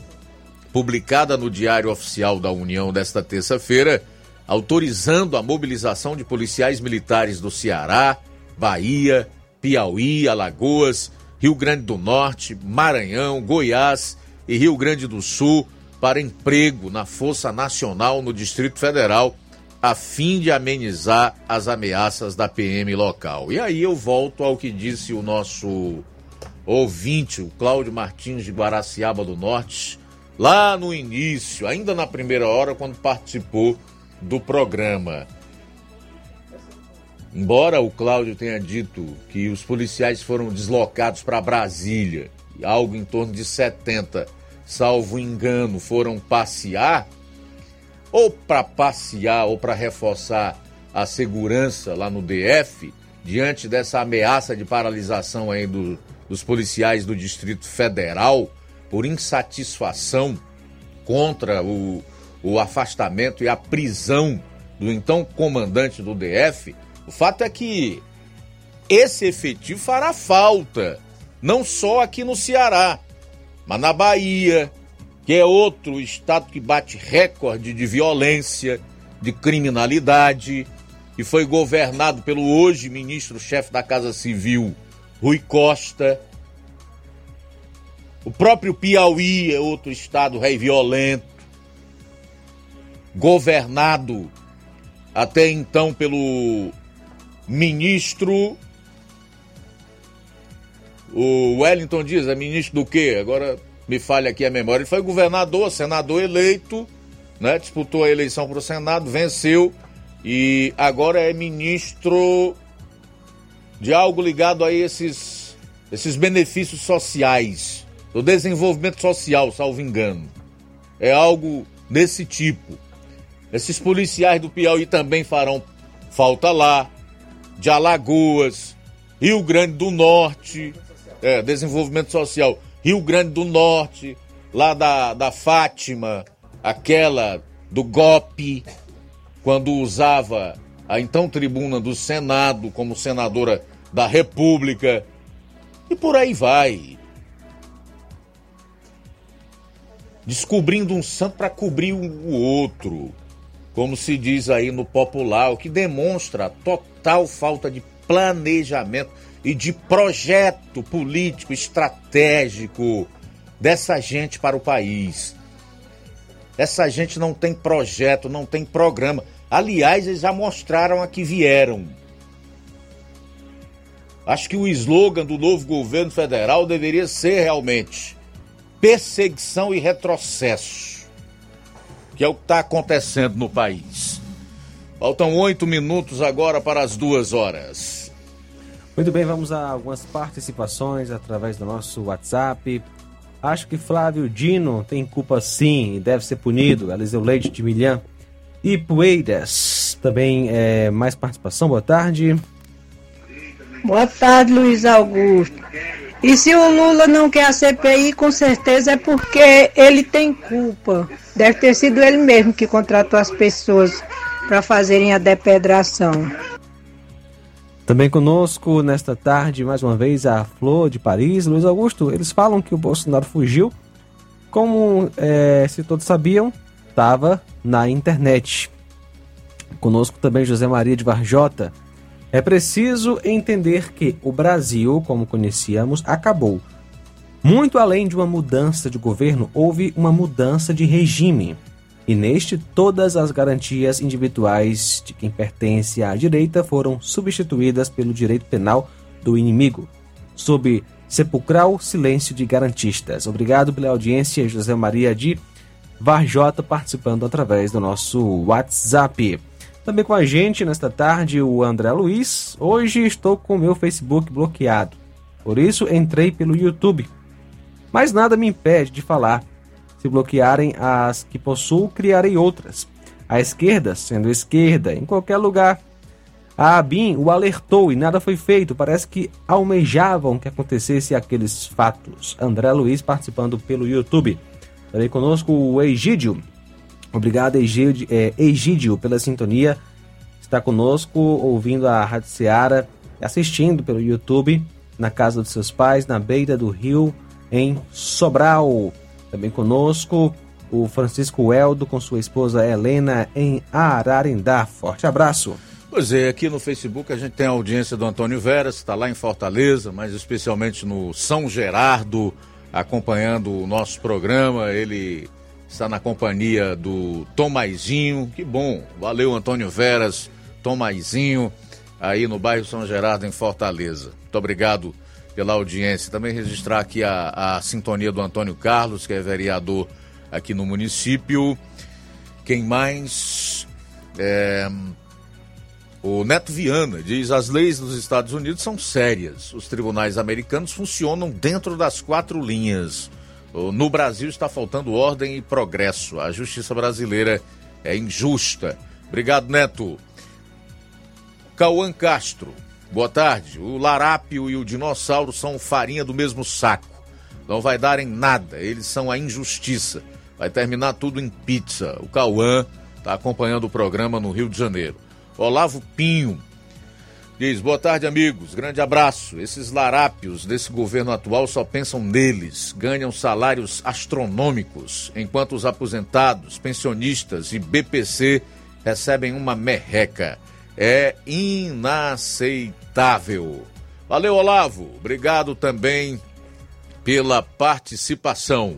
publicada no Diário Oficial da União desta terça-feira, autorizando a mobilização de policiais militares do Ceará, Bahia, Piauí, Alagoas, Rio Grande do Norte, Maranhão, Goiás e Rio Grande do Sul para emprego na Força Nacional no Distrito Federal, a fim de amenizar as ameaças da PM local. E aí eu volto ao que disse o nosso ouvinte, o Cláudio Martins de Guaraciaba do Norte, lá no início, ainda na primeira hora, quando participou do programa. Embora o Cláudio tenha dito que os policiais foram deslocados para Brasília, algo em torno de 70, salvo engano, foram passear, ou para passear ou para reforçar a segurança lá no DF, diante dessa ameaça de paralisação aí do, dos policiais do Distrito Federal, por insatisfação contra o, o afastamento e a prisão do então comandante do DF, o fato é que esse efetivo fará falta não só aqui no Ceará, mas na Bahia, que é outro estado que bate recorde de violência, de criminalidade, e foi governado pelo hoje ministro-chefe da Casa Civil, Rui Costa. O próprio Piauí é outro estado rei violento, governado até então pelo ministro. O Wellington Dias é ministro do quê? Agora me falha aqui a memória. Ele foi governador, senador eleito, né? disputou a eleição para o Senado, venceu e agora é ministro de algo ligado a esses, esses benefícios sociais, do desenvolvimento social, salvo engano. É algo desse tipo. Esses policiais do Piauí também farão falta lá, de Alagoas, Rio Grande do Norte, é, desenvolvimento social, Rio Grande do Norte, lá da, da Fátima, aquela do GOP, quando usava a então tribuna do Senado como senadora da República, e por aí vai. Descobrindo um santo para cobrir o outro como se diz aí no popular, o que demonstra total falta de planejamento e de projeto político estratégico dessa gente para o país. Essa gente não tem projeto, não tem programa. Aliás, eles já mostraram a que vieram. Acho que o slogan do novo governo federal deveria ser realmente perseguição e retrocesso que é o que está acontecendo no país. Faltam oito minutos agora para as duas horas. Muito bem, vamos a algumas participações através do nosso WhatsApp. Acho que Flávio Dino tem culpa sim e deve ser punido. Eliseu Leite de Milhã. E Poeiras, também é, mais participação. Boa tarde. Boa tarde, Luiz Augusto. E se o Lula não quer a CPI, com certeza é porque ele tem culpa. Deve ter sido ele mesmo que contratou as pessoas para fazerem a depedração. Também conosco nesta tarde, mais uma vez, a Flor de Paris. Luiz Augusto, eles falam que o Bolsonaro fugiu. Como é, se todos sabiam, estava na internet. Conosco também José Maria de Varjota. É preciso entender que o Brasil, como conhecíamos, acabou. Muito além de uma mudança de governo, houve uma mudança de regime. E neste, todas as garantias individuais de quem pertence à direita foram substituídas pelo direito penal do inimigo, sob sepulcral silêncio de garantistas. Obrigado pela audiência, José Maria de Varjota, participando através do nosso WhatsApp. Também com a gente nesta tarde o André Luiz. Hoje estou com o meu Facebook bloqueado. Por isso entrei pelo YouTube. Mas nada me impede de falar. Se bloquearem as que possuo, criarei outras. A esquerda, sendo esquerda, em qualquer lugar. A ABIN o alertou e nada foi feito. Parece que almejavam que acontecesse aqueles fatos. André Luiz participando pelo YouTube. Também conosco o Egídio. Obrigado, Egídio, é, pela sintonia. Está conosco, ouvindo a Rádio Seara, assistindo pelo YouTube, na casa dos seus pais, na beira do rio, em Sobral. Também conosco, o Francisco Eldo, com sua esposa Helena, em Ararindá. Forte abraço. Pois é, aqui no Facebook a gente tem a audiência do Antônio Veras, está lá em Fortaleza, mas especialmente no São Gerardo, acompanhando o nosso programa. Ele está na companhia do Tomaizinho. Que bom, valeu Antônio Veras, Tomaizinho, aí no bairro São Gerardo, em Fortaleza. Muito obrigado pela audiência. Também registrar aqui a, a sintonia do Antônio Carlos, que é vereador aqui no município. Quem mais? É... O Neto Viana diz: as leis dos Estados Unidos são sérias. Os tribunais americanos funcionam dentro das quatro linhas. No Brasil está faltando ordem e progresso. A justiça brasileira é injusta. Obrigado, Neto. Cauã Castro. Boa tarde. O larápio e o dinossauro são farinha do mesmo saco. Não vai dar em nada. Eles são a injustiça. Vai terminar tudo em pizza. O Cauã está acompanhando o programa no Rio de Janeiro. Olavo Pinho. Diz, boa tarde, amigos. Grande abraço. Esses larápios desse governo atual só pensam neles. Ganham salários astronômicos, enquanto os aposentados, pensionistas e BPC recebem uma merreca. É inaceitável. Valeu, Olavo. Obrigado também pela participação.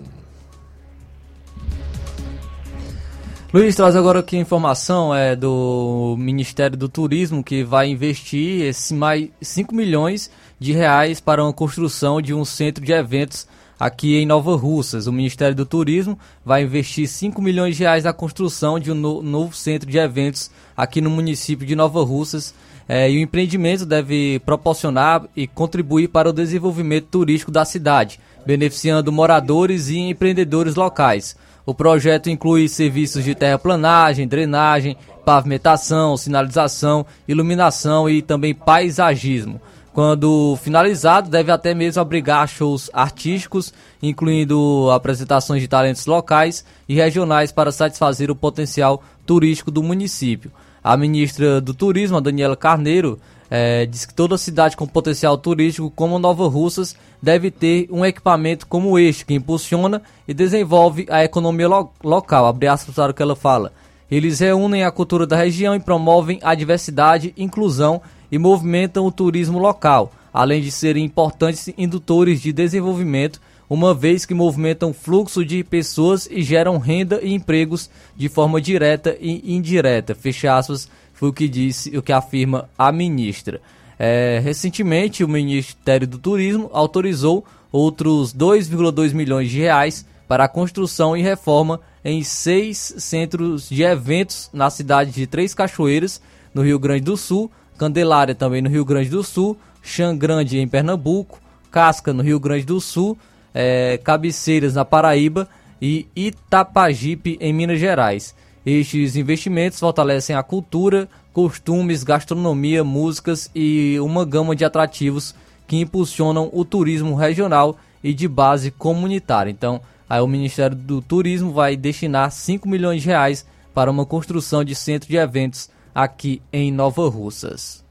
Luiz, traz agora aqui a informação é, do Ministério do Turismo que vai investir esse mais 5 milhões de reais para uma construção de um centro de eventos aqui em Nova Russas. O Ministério do Turismo vai investir 5 milhões de reais na construção de um no, novo centro de eventos aqui no município de Nova Russas. É, e o empreendimento deve proporcionar e contribuir para o desenvolvimento turístico da cidade, beneficiando moradores e empreendedores locais. O projeto inclui serviços de terraplanagem, drenagem, pavimentação, sinalização, iluminação e também paisagismo. Quando finalizado, deve até mesmo abrigar shows artísticos, incluindo apresentações de talentos locais e regionais para satisfazer o potencial turístico do município. A ministra do Turismo, Daniela Carneiro, é, diz que toda cidade com potencial turístico como Nova Russas deve ter um equipamento como este que impulsiona e desenvolve a economia lo local. Abre aspas para o que ela fala. Eles reúnem a cultura da região e promovem a diversidade, inclusão e movimentam o turismo local, além de serem importantes indutores de desenvolvimento, uma vez que movimentam fluxo de pessoas e geram renda e empregos de forma direta e indireta. Fecha aspas foi o que disse, o que afirma a ministra. É, recentemente, o Ministério do Turismo autorizou outros 2,2 milhões de reais para a construção e reforma em seis centros de eventos na cidade de Três Cachoeiras, no Rio Grande do Sul, Candelária também no Rio Grande do Sul, Xangrande em Pernambuco, Casca no Rio Grande do Sul, é, Cabeceiras na Paraíba e Itapajipe em Minas Gerais. Estes investimentos fortalecem a cultura, costumes, gastronomia, músicas e uma gama de atrativos que impulsionam o turismo regional e de base comunitária. Então, aí o Ministério do Turismo vai destinar 5 milhões de reais para uma construção de centro de eventos aqui em Nova Russas.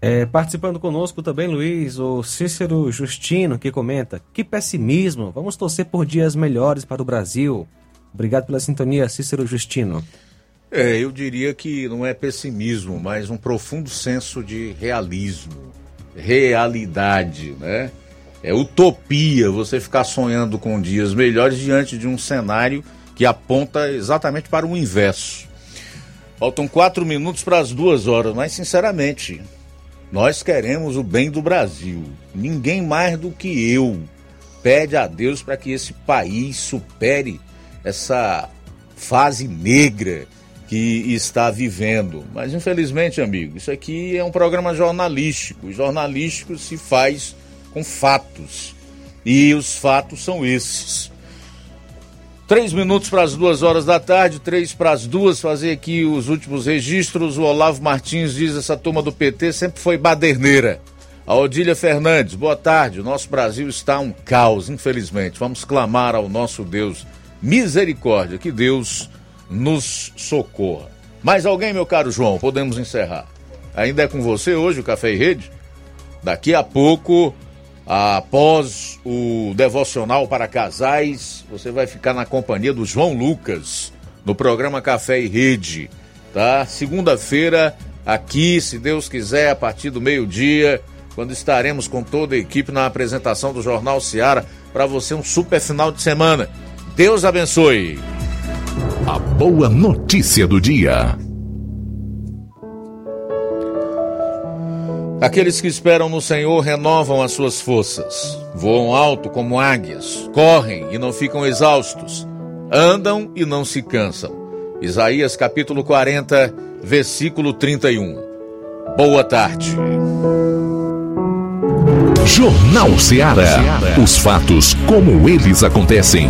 É, participando conosco também, Luiz, o Cícero Justino, que comenta: Que pessimismo! Vamos torcer por dias melhores para o Brasil. Obrigado pela sintonia, Cícero Justino. É, eu diria que não é pessimismo, mas um profundo senso de realismo, realidade, né? É utopia você ficar sonhando com dias melhores diante de um cenário que aponta exatamente para o inverso. Faltam quatro minutos para as duas horas, mas sinceramente, nós queremos o bem do Brasil. Ninguém mais do que eu pede a Deus para que esse país supere essa fase negra que está vivendo. Mas infelizmente, amigo, isso aqui é um programa jornalístico. Jornalístico se faz com fatos. E os fatos são esses. Três minutos para as duas horas da tarde, três para as duas, fazer aqui os últimos registros. O Olavo Martins diz: essa turma do PT sempre foi baderneira. A Odília Fernandes, boa tarde. O nosso Brasil está um caos, infelizmente. Vamos clamar ao nosso Deus misericórdia, que Deus nos socorra. Mais alguém, meu caro João? Podemos encerrar. Ainda é com você hoje o Café e Rede? Daqui a pouco, após o devocional para casais, você vai ficar na companhia do João Lucas no programa Café e Rede, tá? Segunda-feira, aqui, se Deus quiser, a partir do meio-dia, quando estaremos com toda a equipe na apresentação do Jornal Seara, para você um super final de semana. Deus abençoe. A boa notícia do dia. Aqueles que esperam no Senhor renovam as suas forças, voam alto como águias, correm e não ficam exaustos, andam e não se cansam. Isaías capítulo 40, versículo 31. Boa tarde. Jornal Ceará. Os fatos como eles acontecem.